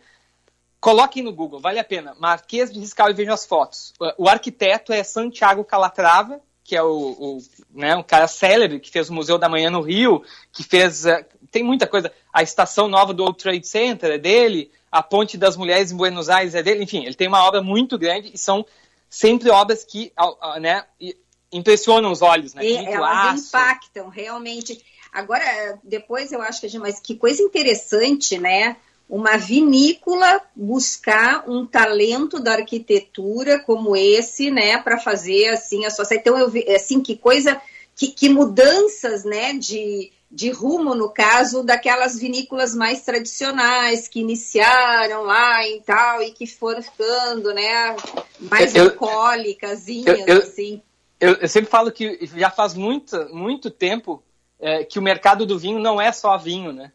Coloquem no Google, vale a pena. Marquês de Riscal e vejam as fotos. O arquiteto é Santiago Calatrava, que é o, o, né, um cara célebre que fez o Museu da Manhã no Rio, que fez. Uh, tem muita coisa. A estação nova do World Trade Center é dele, a Ponte das Mulheres em Buenos Aires é dele. Enfim, ele tem uma obra muito grande e são sempre obras que uh, né, impressionam os olhos. Né? E, elas aço. impactam, realmente. Agora, depois eu acho que a gente. Mas que coisa interessante, né? Uma vinícola buscar um talento da arquitetura como esse, né, para fazer assim a sua. Então eu vi assim que coisa, que, que mudanças, né, de, de rumo no caso daquelas vinícolas mais tradicionais que iniciaram lá e tal e que foram ficando, né, mais eu, bucólicas, assim. Eu, eu, sempre falo que já faz muito, muito tempo é, que o mercado do vinho não é só vinho, né?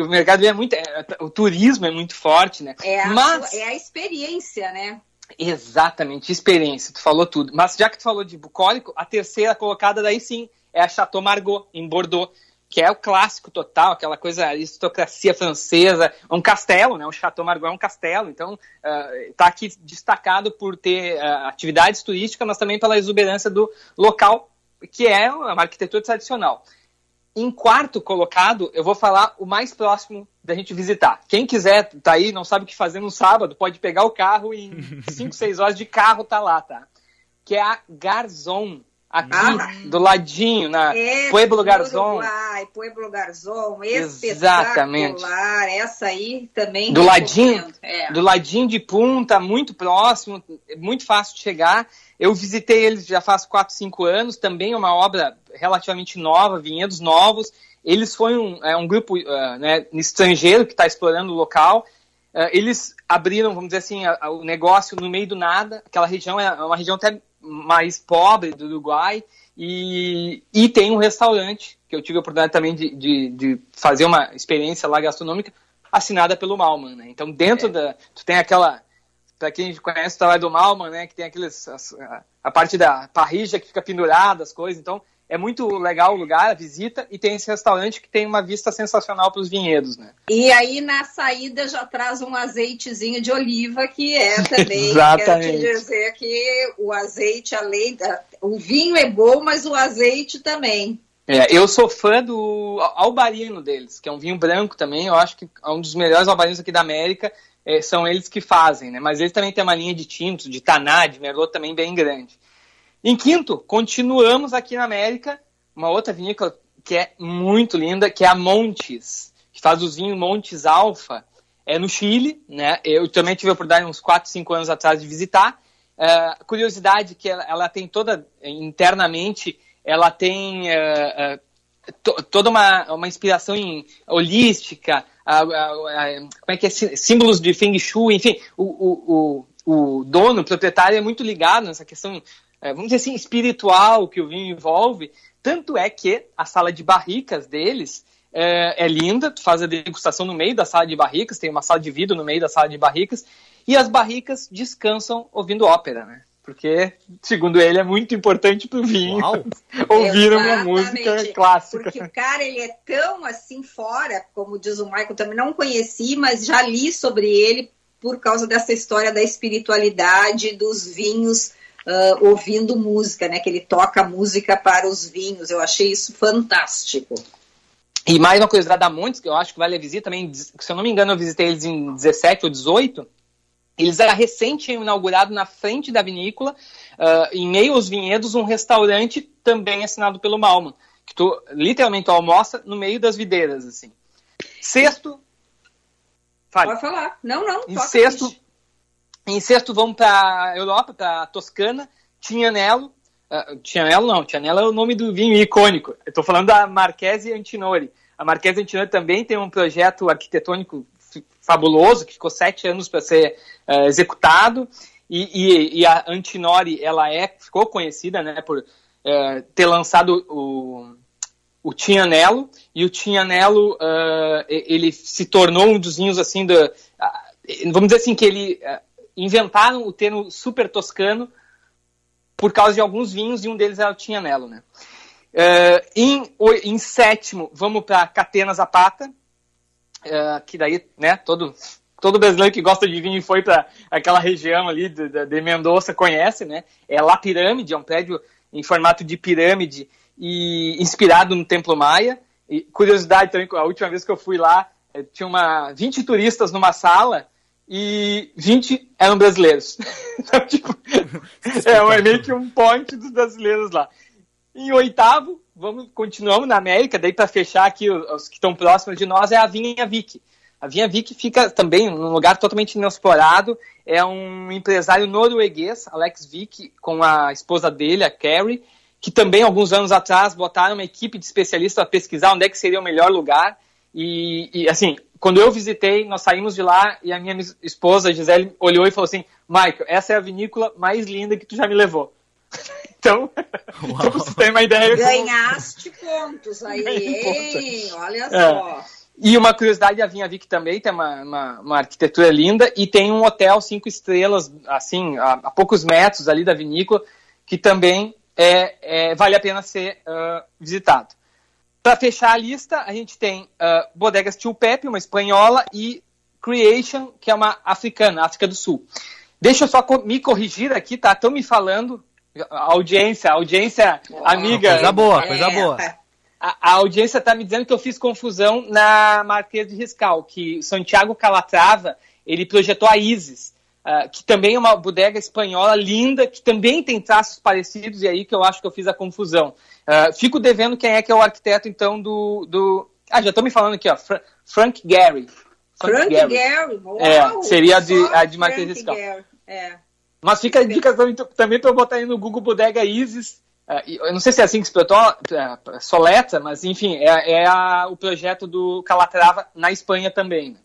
O mercado é muito. É, o turismo é muito forte, né? É a, Mas, é a experiência, né? Exatamente, experiência, tu falou tudo. Mas já que tu falou de bucólico, a terceira colocada daí sim é a Chateau Margaux, em Bordeaux, que é o clássico total, aquela coisa aristocracia francesa, um castelo, né? O Chateau Margaux é um castelo, então está uh, aqui destacado por ter uh, atividades turísticas, mas também pela exuberância do local, que é uma arquitetura tradicional. Em quarto colocado, eu vou falar o mais próximo da gente visitar. Quem quiser, tá aí, não sabe o que fazer no sábado, pode pegar o carro e em 5, 6 horas de carro tá lá, tá? Que é a Garzon, aqui ah, do ladinho, na é Pueblo Garzon. Uruguai, Pueblo Garzon, Exatamente. Essa aí também. Do ladinho, é. do ladinho de punta, muito próximo, muito fácil de chegar. Eu visitei eles já faz 4, 5 anos, também é uma obra relativamente nova, vinhedos novos. Eles foram um, é, um grupo uh, né, estrangeiro que está explorando o local. Uh, eles abriram, vamos dizer assim, a, a, o negócio no meio do nada. Aquela região é uma região até mais pobre do Uruguai e, e tem um restaurante que eu tive a oportunidade também de, de, de fazer uma experiência lá gastronômica assinada pelo Malman, né? Então dentro é. da tu tem aquela para quem conhece o trabalho do Malman, né, que tem aqueles a, a parte da parrija que fica pendurada as coisas, então é muito legal o lugar, a visita, e tem esse restaurante que tem uma vista sensacional para os vinhedos, né? E aí na saída já traz um azeitezinho de oliva, que é também, quero te dizer que o azeite, além da... O vinho é bom, mas o azeite também. É, eu sou fã do albarino deles, que é um vinho branco também, eu acho que é um dos melhores albarinos aqui da América, é, são eles que fazem, né? Mas eles também têm uma linha de tintos, de taná, de merlot também bem grande. Em quinto, continuamos aqui na América, uma outra vinícola que é muito linda, que é a Montes, que faz os vinhos Montes Alfa, é no Chile, né? Eu também tive a oportunidade uns 4, 5 anos atrás de visitar. Uh, curiosidade que ela, ela, tem toda internamente, ela tem uh, uh, to, toda uma, uma inspiração em holística, como é que é símbolos de Feng Shui, enfim, o, o, o, o dono, o proprietário é muito ligado nessa questão vamos dizer assim, espiritual que o vinho envolve. Tanto é que a sala de barricas deles é, é, linda, tu faz a degustação no meio da sala de barricas, tem uma sala de vidro no meio da sala de barricas, e as barricas descansam ouvindo ópera, né? Porque, segundo ele, é muito importante pro vinho ouvir uma música clássica. Porque o cara, ele é tão assim fora, como diz o Michael, também não conheci, mas já li sobre ele por causa dessa história da espiritualidade, dos vinhos uh, ouvindo música, né? Que ele toca música para os vinhos. Eu achei isso fantástico. E mais uma coisa da Montes, que eu acho que vale a visita também, se eu não me engano, eu visitei eles em 17 ou 18. Eles eram recente inaugurado na frente da vinícola, uh, em meio aos vinhedos, um restaurante também assinado pelo Malman, que tu literalmente almoça no meio das videiras, assim. Sexto. Fale. Pode falar. Não, não. Em sexto, em sexto, vamos para a Europa, para Toscana, Tignanello. Uh, ah, Tignanello não, Tignanello é o nome do vinho icônico. Estou falando da Marchese Antinori. A Marchese Antinori também tem um projeto arquitetônico fabuloso, que ficou sete anos para ser uh, executado. E, e, e, a Antinori, ela é, ficou conhecida né, por uh, ter lançado o, o Tignanello. E o Tignanello, ele se tornou um dos vinhos, assim, do, vamos dizer assim, que ele inventaram o termo super toscano por causa de alguns vinhos e um deles era o Tinhanello, né? Uh, em, em, sétimo, vamos para Catena Zapata, uh, que daí, né, todo, todo brasileiro que gosta de vinho e foi para aquela região ali de, de Mendoza conhece, né? É La Pirâmide, é um prédio em formato de pirâmide e inspirado no Templo Maia. E curiosidade também, a última vez que eu fui lá, eh, tinha uma 20 turistas numa sala e 20 eram brasileiros. então, tipo, é meio que um ponte dos brasileiros lá. Em oitavo, vamos continuamos na América, daí para fechar aqui os, que estão próximos de nós é a Vinha Vic. A Vinha Vic fica também num lugar totalmente inexplorado. É um empresário norueguês, Alex Vic, com a esposa dele, a Carrie, que também alguns anos atrás botaram uma equipe de especialistas para pesquisar onde é que seria o melhor lugar. E, e, assim, quando eu visitei, nós saímos de lá e a minha esposa, Gisele, olhou e falou assim: Michael, essa é a vinícola mais linda que tu já me levou. Então, pra você ter uma ideia. Ganhaste como... pontos aí, hein? Olha é. só. E uma curiosidade, a Vinha Vic também tem uma, uma, uma, arquitetura linda e tem um hotel cinco estrelas, assim, a, a poucos metros ali da vinícola, que também é, é vale a pena ser uh, visitado. Para fechar a lista, a gente tem uh, Bodegas Tio Pepe, uma espanhola, e Creation, que é uma africana, África do Sul. Deixa eu só me corrigir aqui, tá? Estão me falando a audiência, a audiência amiga. Coisa boa, coisa é. boa. A, a audiência está me dizendo que eu fiz confusão na Marquês de Riscal, que Santiago Calatrava, ele projetou a Isis, uh, que também é uma bodega espanhola linda, que também tem traços parecidos, e aí que eu acho que eu fiz a confusão. Uh, fico devendo quem é que é o arquiteto, então, do... do... Ah, já estão me falando aqui, ó, Fra Frank Gary. Frank, Frank Gary. Gary. é, seria a de, a de de Riscal. É. Mas fica a dica também para eu botar aí no Google Bodega Isis. É, eu não sei se é assim que se é, soleta, mas enfim, é, é a, o projeto do Calatrava na Espanha também. Né?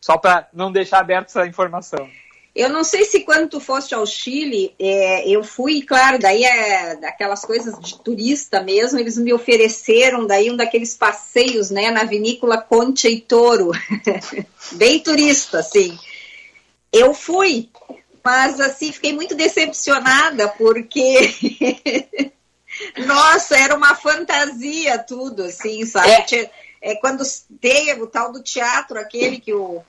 Só para não deixar aberto essa informação. Eu não sei se quando tu foste ao Chile, é, eu fui, claro, daí é daquelas coisas de turista mesmo, eles me ofereceram daí um daqueles passeios, né, na vinícola Concha e Toro, bem turista, assim. Eu fui, mas assim, fiquei muito decepcionada porque nossa, era uma fantasia tudo, assim, sabe? É, é quando tem o tal do teatro, aquele que o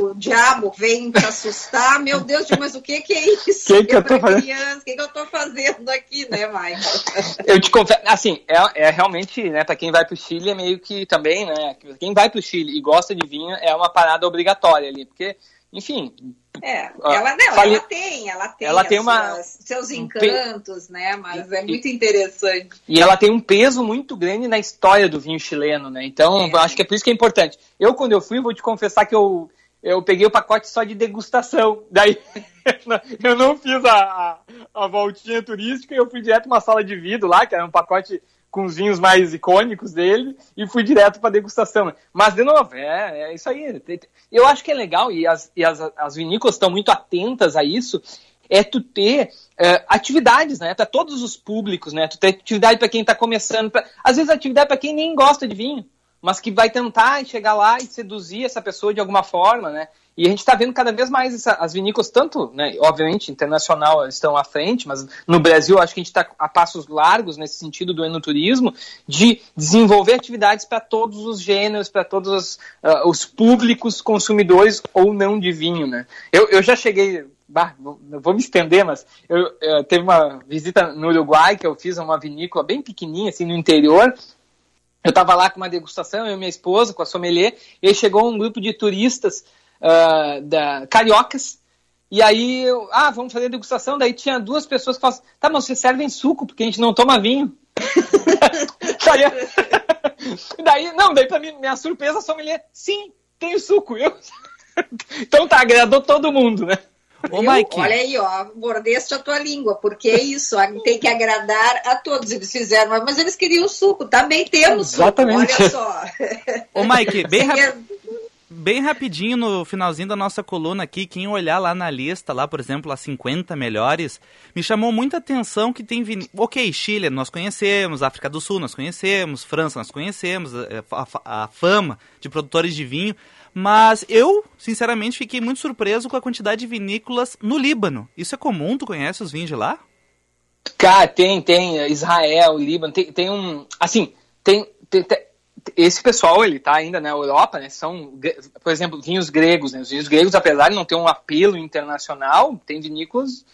o diabo vem te assustar, meu Deus, mas o que, que é isso? Que que eu tô fazendo? O que, que eu tô fazendo aqui, né, Michael? Eu te confesso, assim, é, é realmente, né, para quem vai pro Chile é meio que também, né, quem vai pro Chile e gosta de vinho é uma parada obrigatória ali, porque, enfim, é, ela, não, fale... ela tem, ela tem, ela tem uma, suas, seus encantos, né? Mas é muito interessante. E ela tem um peso muito grande na história do vinho chileno, né? Então, é. acho que é por isso que é importante. Eu, quando eu fui, vou te confessar que eu, eu peguei o pacote só de degustação. Daí eu não fiz a, a, a voltinha turística, eu fui direto uma sala de vidro lá, que era um pacote com os vinhos mais icônicos dele e fui direto para degustação. Mas, de novo, é, é, isso aí. Eu acho que é legal e as, e as, as vinícolas estão muito atentas a isso. É tu ter uh, atividades, né? Para todos os públicos, né? Tu ter atividade para quem está começando. Pra... Às vezes, atividade para quem nem gosta de vinho, mas que vai tentar chegar lá e seduzir essa pessoa de alguma forma, né? E a gente está vendo cada vez mais essa, as vinícolas, tanto, né, obviamente, internacional estão à frente, mas no Brasil acho que a gente está a passos largos nesse sentido do enoturismo, de desenvolver atividades para todos os gêneros, para todos os, uh, os, públicos consumidores ou não de vinho. Né? Eu, eu já cheguei, bah, vou me estender, mas eu, eu teve uma visita no Uruguai que eu fiz a uma vinícola bem pequenininha, assim, no interior, eu estava lá com uma degustação, eu e minha esposa, com a sommelier, e aí chegou um grupo de turistas uh, da, cariocas. E aí, eu, ah, vamos fazer degustação. Daí tinha duas pessoas que falaram, tá, mas vocês servem suco, porque a gente não toma vinho. daí, daí, não, daí pra mim, minha surpresa, a sommelier, sim, tem suco. Eu... então tá, agradou todo mundo, né? Ô, Mike. Olha aí, ó, mordeste a tua língua, porque é isso, tem que agradar a todos. Eles fizeram, mas eles queriam suco, também temos Exatamente. suco, olha só. Ô, Mike, bem rápido bem rapidinho no finalzinho da nossa coluna aqui, quem olhar lá na lista, lá, por exemplo, as 50 melhores, me chamou muita atenção que tem vin... Ok, Chile nós conhecemos, África do Sul nós conhecemos, França nós conhecemos, é, a, a, a fama de produtores de vinho, mas eu, sinceramente, fiquei muito surpreso com a quantidade de vinícolas no Líbano. Isso é comum? Tu conhece os vinhos de lá? Cara, tem, tem. Israel, Líbano, tem, tem um. Assim, tem, tem, tem, esse pessoal, ele tá ainda na Europa, né? São, por exemplo, vinhos gregos, né? Os vinhos gregos, apesar de não ter um apelo internacional, tem vinícolas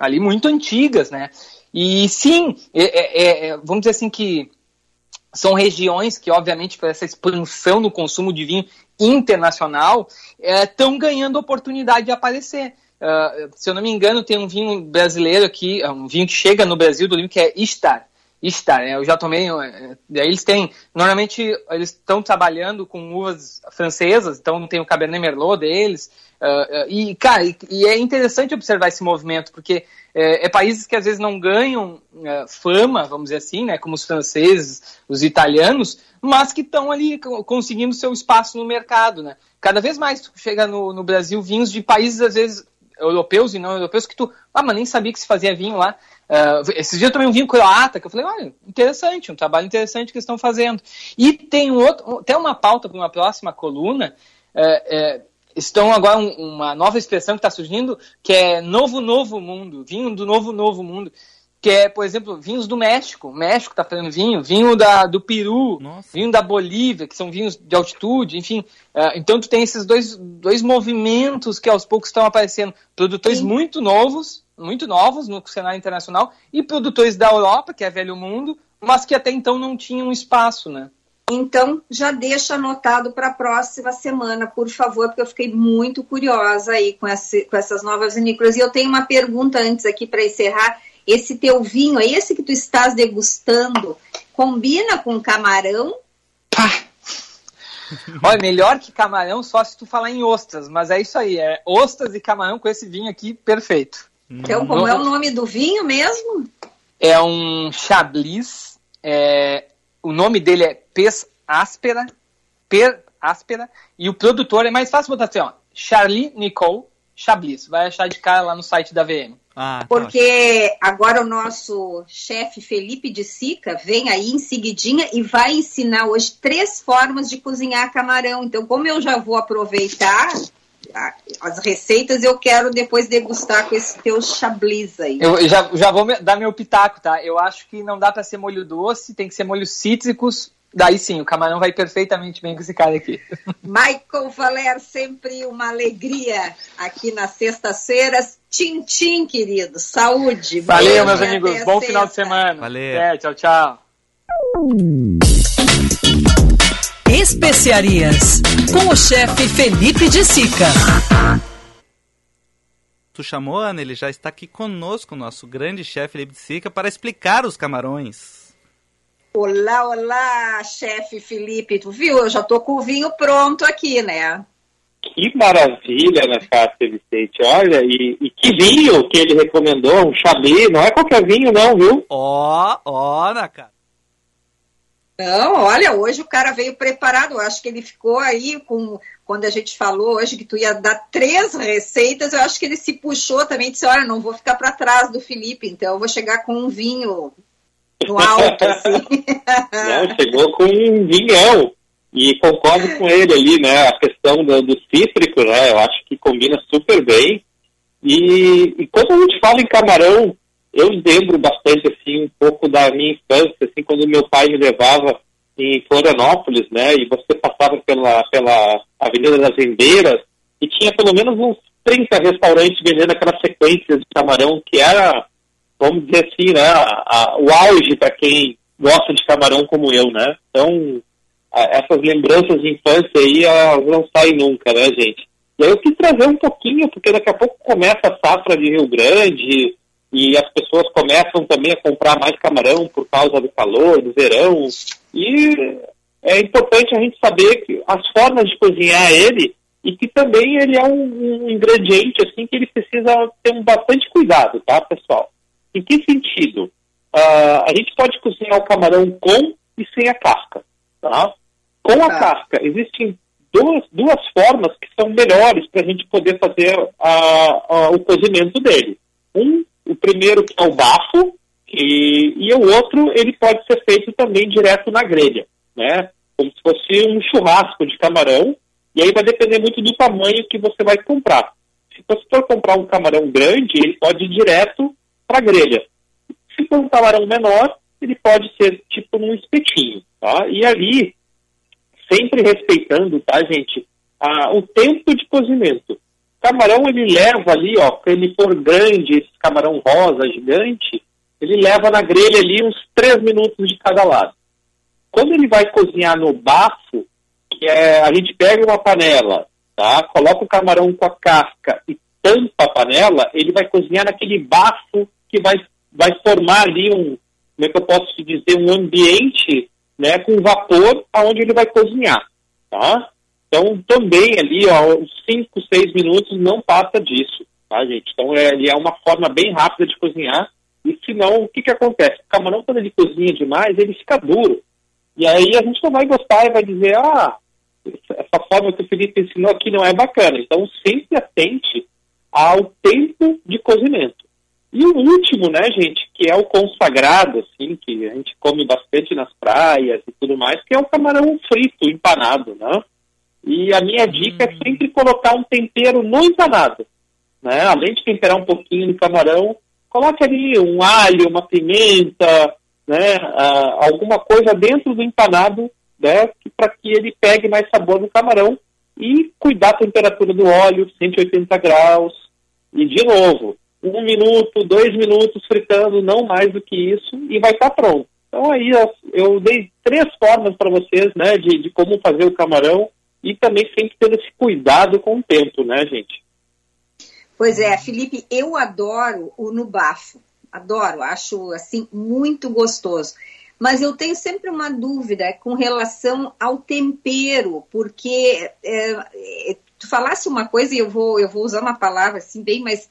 ali muito antigas, né? E sim, é, é, é, vamos dizer assim que são regiões que, obviamente, por essa expansão no consumo de vinho internacional, estão é, ganhando oportunidade de aparecer. Uh, se eu não me engano, tem um vinho brasileiro aqui, um vinho que chega no Brasil do vinho que é Istar. Istar, né? eu já tomei. É, eles têm. Normalmente eles estão trabalhando com uvas francesas, então tem o Cabernet Merlot deles. Uh, uh, e, cara, e, e, é interessante observar esse movimento, porque é, é países que às vezes não ganham uh, fama, vamos dizer assim, né, como os franceses, os italianos, mas que estão ali conseguindo seu espaço no mercado. Né? Cada vez mais chega no, no Brasil vinhos de países, às vezes, europeus e não europeus, que tu, ah, mas nem sabia que se fazia vinho lá. Uh, esses dias eu tomei um vinho croata, que eu falei, olha, interessante, um trabalho interessante que estão fazendo. E tem um outro, até uma pauta para uma próxima coluna, uh, uh, estão agora um, uma nova expressão que está surgindo, que é novo, novo mundo, vinho do novo, novo mundo que é, por exemplo, vinhos do México. O México está fazendo vinho, vinho da, do Peru, Nossa. vinho da Bolívia, que são vinhos de altitude, enfim. Uh, então tu tem esses dois, dois movimentos que aos poucos estão aparecendo. Produtores Sim. muito novos, muito novos no cenário internacional, e produtores da Europa, que é velho mundo, mas que até então não tinham espaço, né? Então, já deixa anotado para a próxima semana, por favor, porque eu fiquei muito curiosa aí com, esse, com essas novas vinícolas. E eu tenho uma pergunta antes aqui para encerrar esse teu vinho, é esse que tu estás degustando, combina com camarão? Pá. Olha, melhor que camarão só se tu falar em ostras, mas é isso aí, é ostras e camarão com esse vinho aqui perfeito. Então, como é o nome do vinho mesmo? É um Chablis, é, o nome dele é Pes Áspera, Per Áspera, e o produtor é mais fácil botar assim, ó, Charlie Nicole Chablis, vai achar de cara lá no site da VM. Ah, tá Porque agora o nosso chefe Felipe de Sica vem aí em seguidinha e vai ensinar hoje três formas de cozinhar camarão. Então, como eu já vou aproveitar as receitas, eu quero depois degustar com esse teu chablis aí. Eu já, já vou dar meu pitaco, tá? Eu acho que não dá para ser molho doce, tem que ser molhos cítricos Daí sim, o camarão vai perfeitamente bem com esse cara aqui. Michael Valer, sempre uma alegria aqui nas sextas-feiras. Tchim, tchim, querido. Saúde. Valeu, meus amigos. Bom final de semana. Valeu. É, tchau, tchau. Especiarias, com o chefe Felipe de Sica. Tu chamou, Ana? Ele já está aqui conosco, nosso grande chefe Felipe de Sica, para explicar os camarões. Olá, olá, chefe Felipe. Tu viu? Eu já tô com o vinho pronto aqui, né? Que maravilha, né, Cássio Vicente? Olha, e, e, que vinho que ele recomendou, um chablis, não é qualquer vinho não, viu? Ó, ó, na cara. Não, olha, hoje o cara veio preparado. Eu acho que ele ficou aí com. Quando a gente falou hoje que tu ia dar três receitas, eu acho que ele se puxou também disse: Olha, não vou ficar para trás do Felipe, então eu vou chegar com um vinho no alto, assim. Não, chegou com um vinhão. E concordo com ele ali, né? A questão do, do cítrico, né? Eu acho que combina super bem. E, e quando a gente fala em camarão, eu lembro bastante, assim, um pouco da minha infância, assim, quando meu pai me levava em Florianópolis, né? E você passava pela, pela Avenida das Vendeiras e tinha pelo menos uns 30 restaurantes vendendo aquelas sequências de camarão que era vamos dizer assim, né, a, a, o auge para quem gosta de camarão como eu, né? Então, a, essas lembranças de infância aí, elas não saem nunca, né, gente? E aí eu quis trazer um pouquinho, porque daqui a pouco começa a safra de Rio Grande e as pessoas começam também a comprar mais camarão por causa do calor, do verão. E é importante a gente saber que as formas de cozinhar ele e que também ele é um, um ingrediente assim que ele precisa ter um bastante cuidado, tá, pessoal? Em que sentido? Uh, a gente pode cozinhar o camarão com e sem a casca. Tá? Com a tá. casca, existem duas, duas formas que são melhores para a gente poder fazer o cozimento dele. Um, o primeiro que é o bafo, e, e o outro ele pode ser feito também direto na grelha, né? Como se fosse um churrasco de camarão, e aí vai depender muito do tamanho que você vai comprar. Se você for comprar um camarão grande, ele pode ir direto para a grelha. Se for um camarão menor, ele pode ser tipo num espetinho, tá? E ali, sempre respeitando, tá, gente, a, o tempo de cozimento. Camarão, ele leva ali, ó, ele for grande, esse camarão rosa, gigante, ele leva na grelha ali uns 3 minutos de cada lado. Quando ele vai cozinhar no bafo, que é, a gente pega uma panela, tá? Coloca o camarão com a casca e tampa a panela, ele vai cozinhar naquele bafo que vai, vai formar ali um, como é que eu posso te dizer, um ambiente né, com vapor aonde ele vai cozinhar, tá? Então, também ali, ó, uns 5, 6 minutos não passa disso, tá, gente? Então, é, é uma forma bem rápida de cozinhar. E se não, o que que acontece? O camarão, quando ele cozinha demais, ele fica duro. E aí a gente não vai gostar e vai dizer, ah, essa forma que o Felipe ensinou aqui não é bacana. Então, sempre atente ao tempo de cozimento. E o último, né, gente, que é o consagrado, assim, que a gente come bastante nas praias e tudo mais, que é o camarão frito, empanado, né? E a minha dica é sempre colocar um tempero no empanado. Né? Além de temperar um pouquinho no camarão, coloque ali um alho, uma pimenta, né? Ah, alguma coisa dentro do empanado né? para que ele pegue mais sabor no camarão e cuidar da temperatura do óleo, 180 graus. E de novo, um minuto, dois minutos fritando, não mais do que isso, e vai estar tá pronto. Então aí eu dei três formas para vocês né, de, de como fazer o camarão e também sempre tendo esse cuidado com o tempo, né, gente? Pois é, Felipe, eu adoro o no bafo. Adoro, acho assim muito gostoso. Mas eu tenho sempre uma dúvida com relação ao tempero, porque é, é, tu falasse uma coisa e eu vou, eu vou usar uma palavra assim bem mais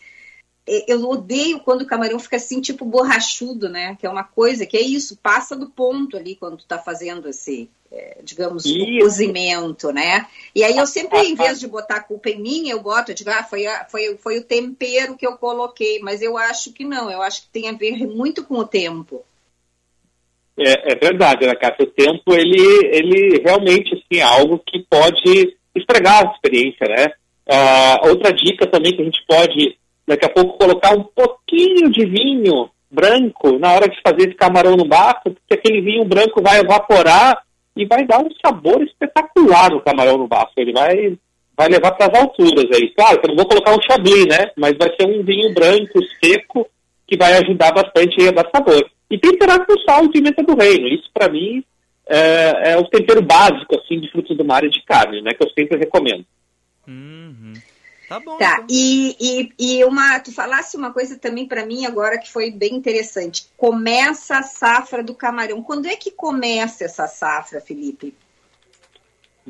eu odeio quando o camarão fica assim, tipo borrachudo, né? Que é uma coisa que é isso, passa do ponto ali quando tu tá fazendo esse, é, digamos, o cozimento, né? E aí eu sempre, em vez de botar a culpa em mim, eu boto, eu digo, ah, foi, a, foi, foi o tempero que eu coloquei, mas eu acho que não, eu acho que tem a ver muito com o tempo. É, é verdade, né, Cássio? O tempo, ele, ele realmente assim, é algo que pode estragar a experiência, né? Uh, outra dica também que a gente pode daqui a pouco colocar um pouquinho de vinho branco na hora de fazer esse camarão no bafo, porque aquele vinho branco vai evaporar e vai dar um sabor espetacular no camarão no bafo. Ele vai, vai levar para as alturas aí. Claro eu não vou colocar um chablis, né? Mas vai ser um vinho branco, seco, que vai ajudar bastante a dar sabor. E temperar com sal e pimenta do reino. Isso, para mim, é, é, o tempero básico, assim, de frutos do mar e de carne, né? Que eu sempre recomendo. Uhum. Tá bom. Tá, então. e, e, e uma, tu falasse uma coisa também para mim agora que foi bem interessante. Começa a safra do camarão. Quando é que começa essa safra, Felipe?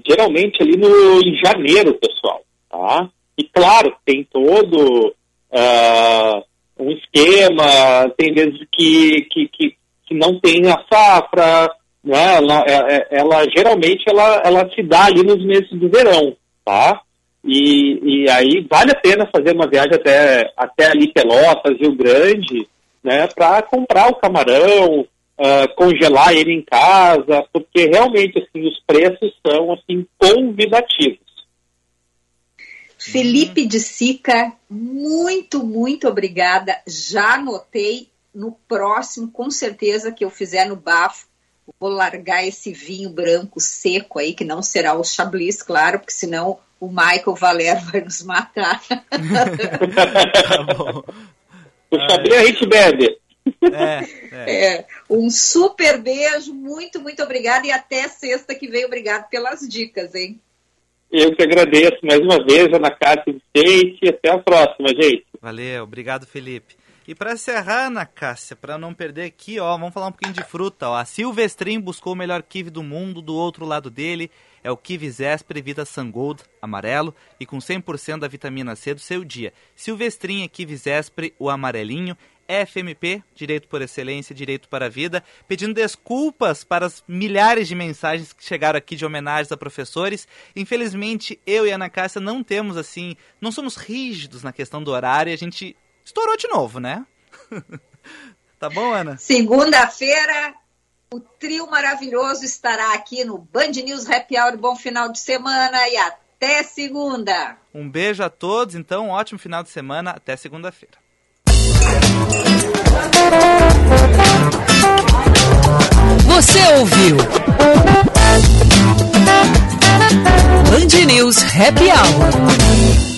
Geralmente ali no, em janeiro, pessoal. Tá? E claro, tem todo uh, um esquema, tem vezes que, que, que, que não tem a safra, né? ela, ela, é, é, ela geralmente ela, ela se dá ali nos meses do verão, tá? E, e aí vale a pena fazer uma viagem até, até ali Pelotas, Rio Grande, né, para comprar o camarão, uh, congelar ele em casa, porque realmente assim, os preços são assim convidativos. Felipe de Sica, muito, muito obrigada. Já anotei no próximo, com certeza, que eu fizer no bafo. Vou largar esse vinho branco seco aí, que não será o Chablis, claro, porque senão o Michael Valer vai nos matar. tá o Chablis a gente bebe. É, é. é, um super beijo, muito, muito obrigada e até sexta que vem. Obrigado pelas dicas, hein? Eu que agradeço mais uma vez, Ana Cássia e até a próxima, gente. Valeu, obrigado, Felipe. E para encerrar, Ana Cássia, para não perder aqui, ó, vamos falar um pouquinho de fruta. Ó. A Silvestrin buscou o melhor kiwi do mundo, do outro lado dele é o Kiwi Zespre Vita Sangold, amarelo, e com 100% da vitamina C do seu dia. Silvestrinha Kiwi Zespre, o amarelinho, FMP, Direito por Excelência, Direito para a Vida, pedindo desculpas para as milhares de mensagens que chegaram aqui de homenagens a professores. Infelizmente, eu e a Ana Cássia não temos assim, não somos rígidos na questão do horário, a gente estourou de novo, né? tá bom, Ana? Segunda-feira, o trio maravilhoso estará aqui no Band News Happy Hour. Bom final de semana e até segunda. Um beijo a todos, então, um ótimo final de semana. Até segunda-feira. Você ouviu? Band News Happy Hour.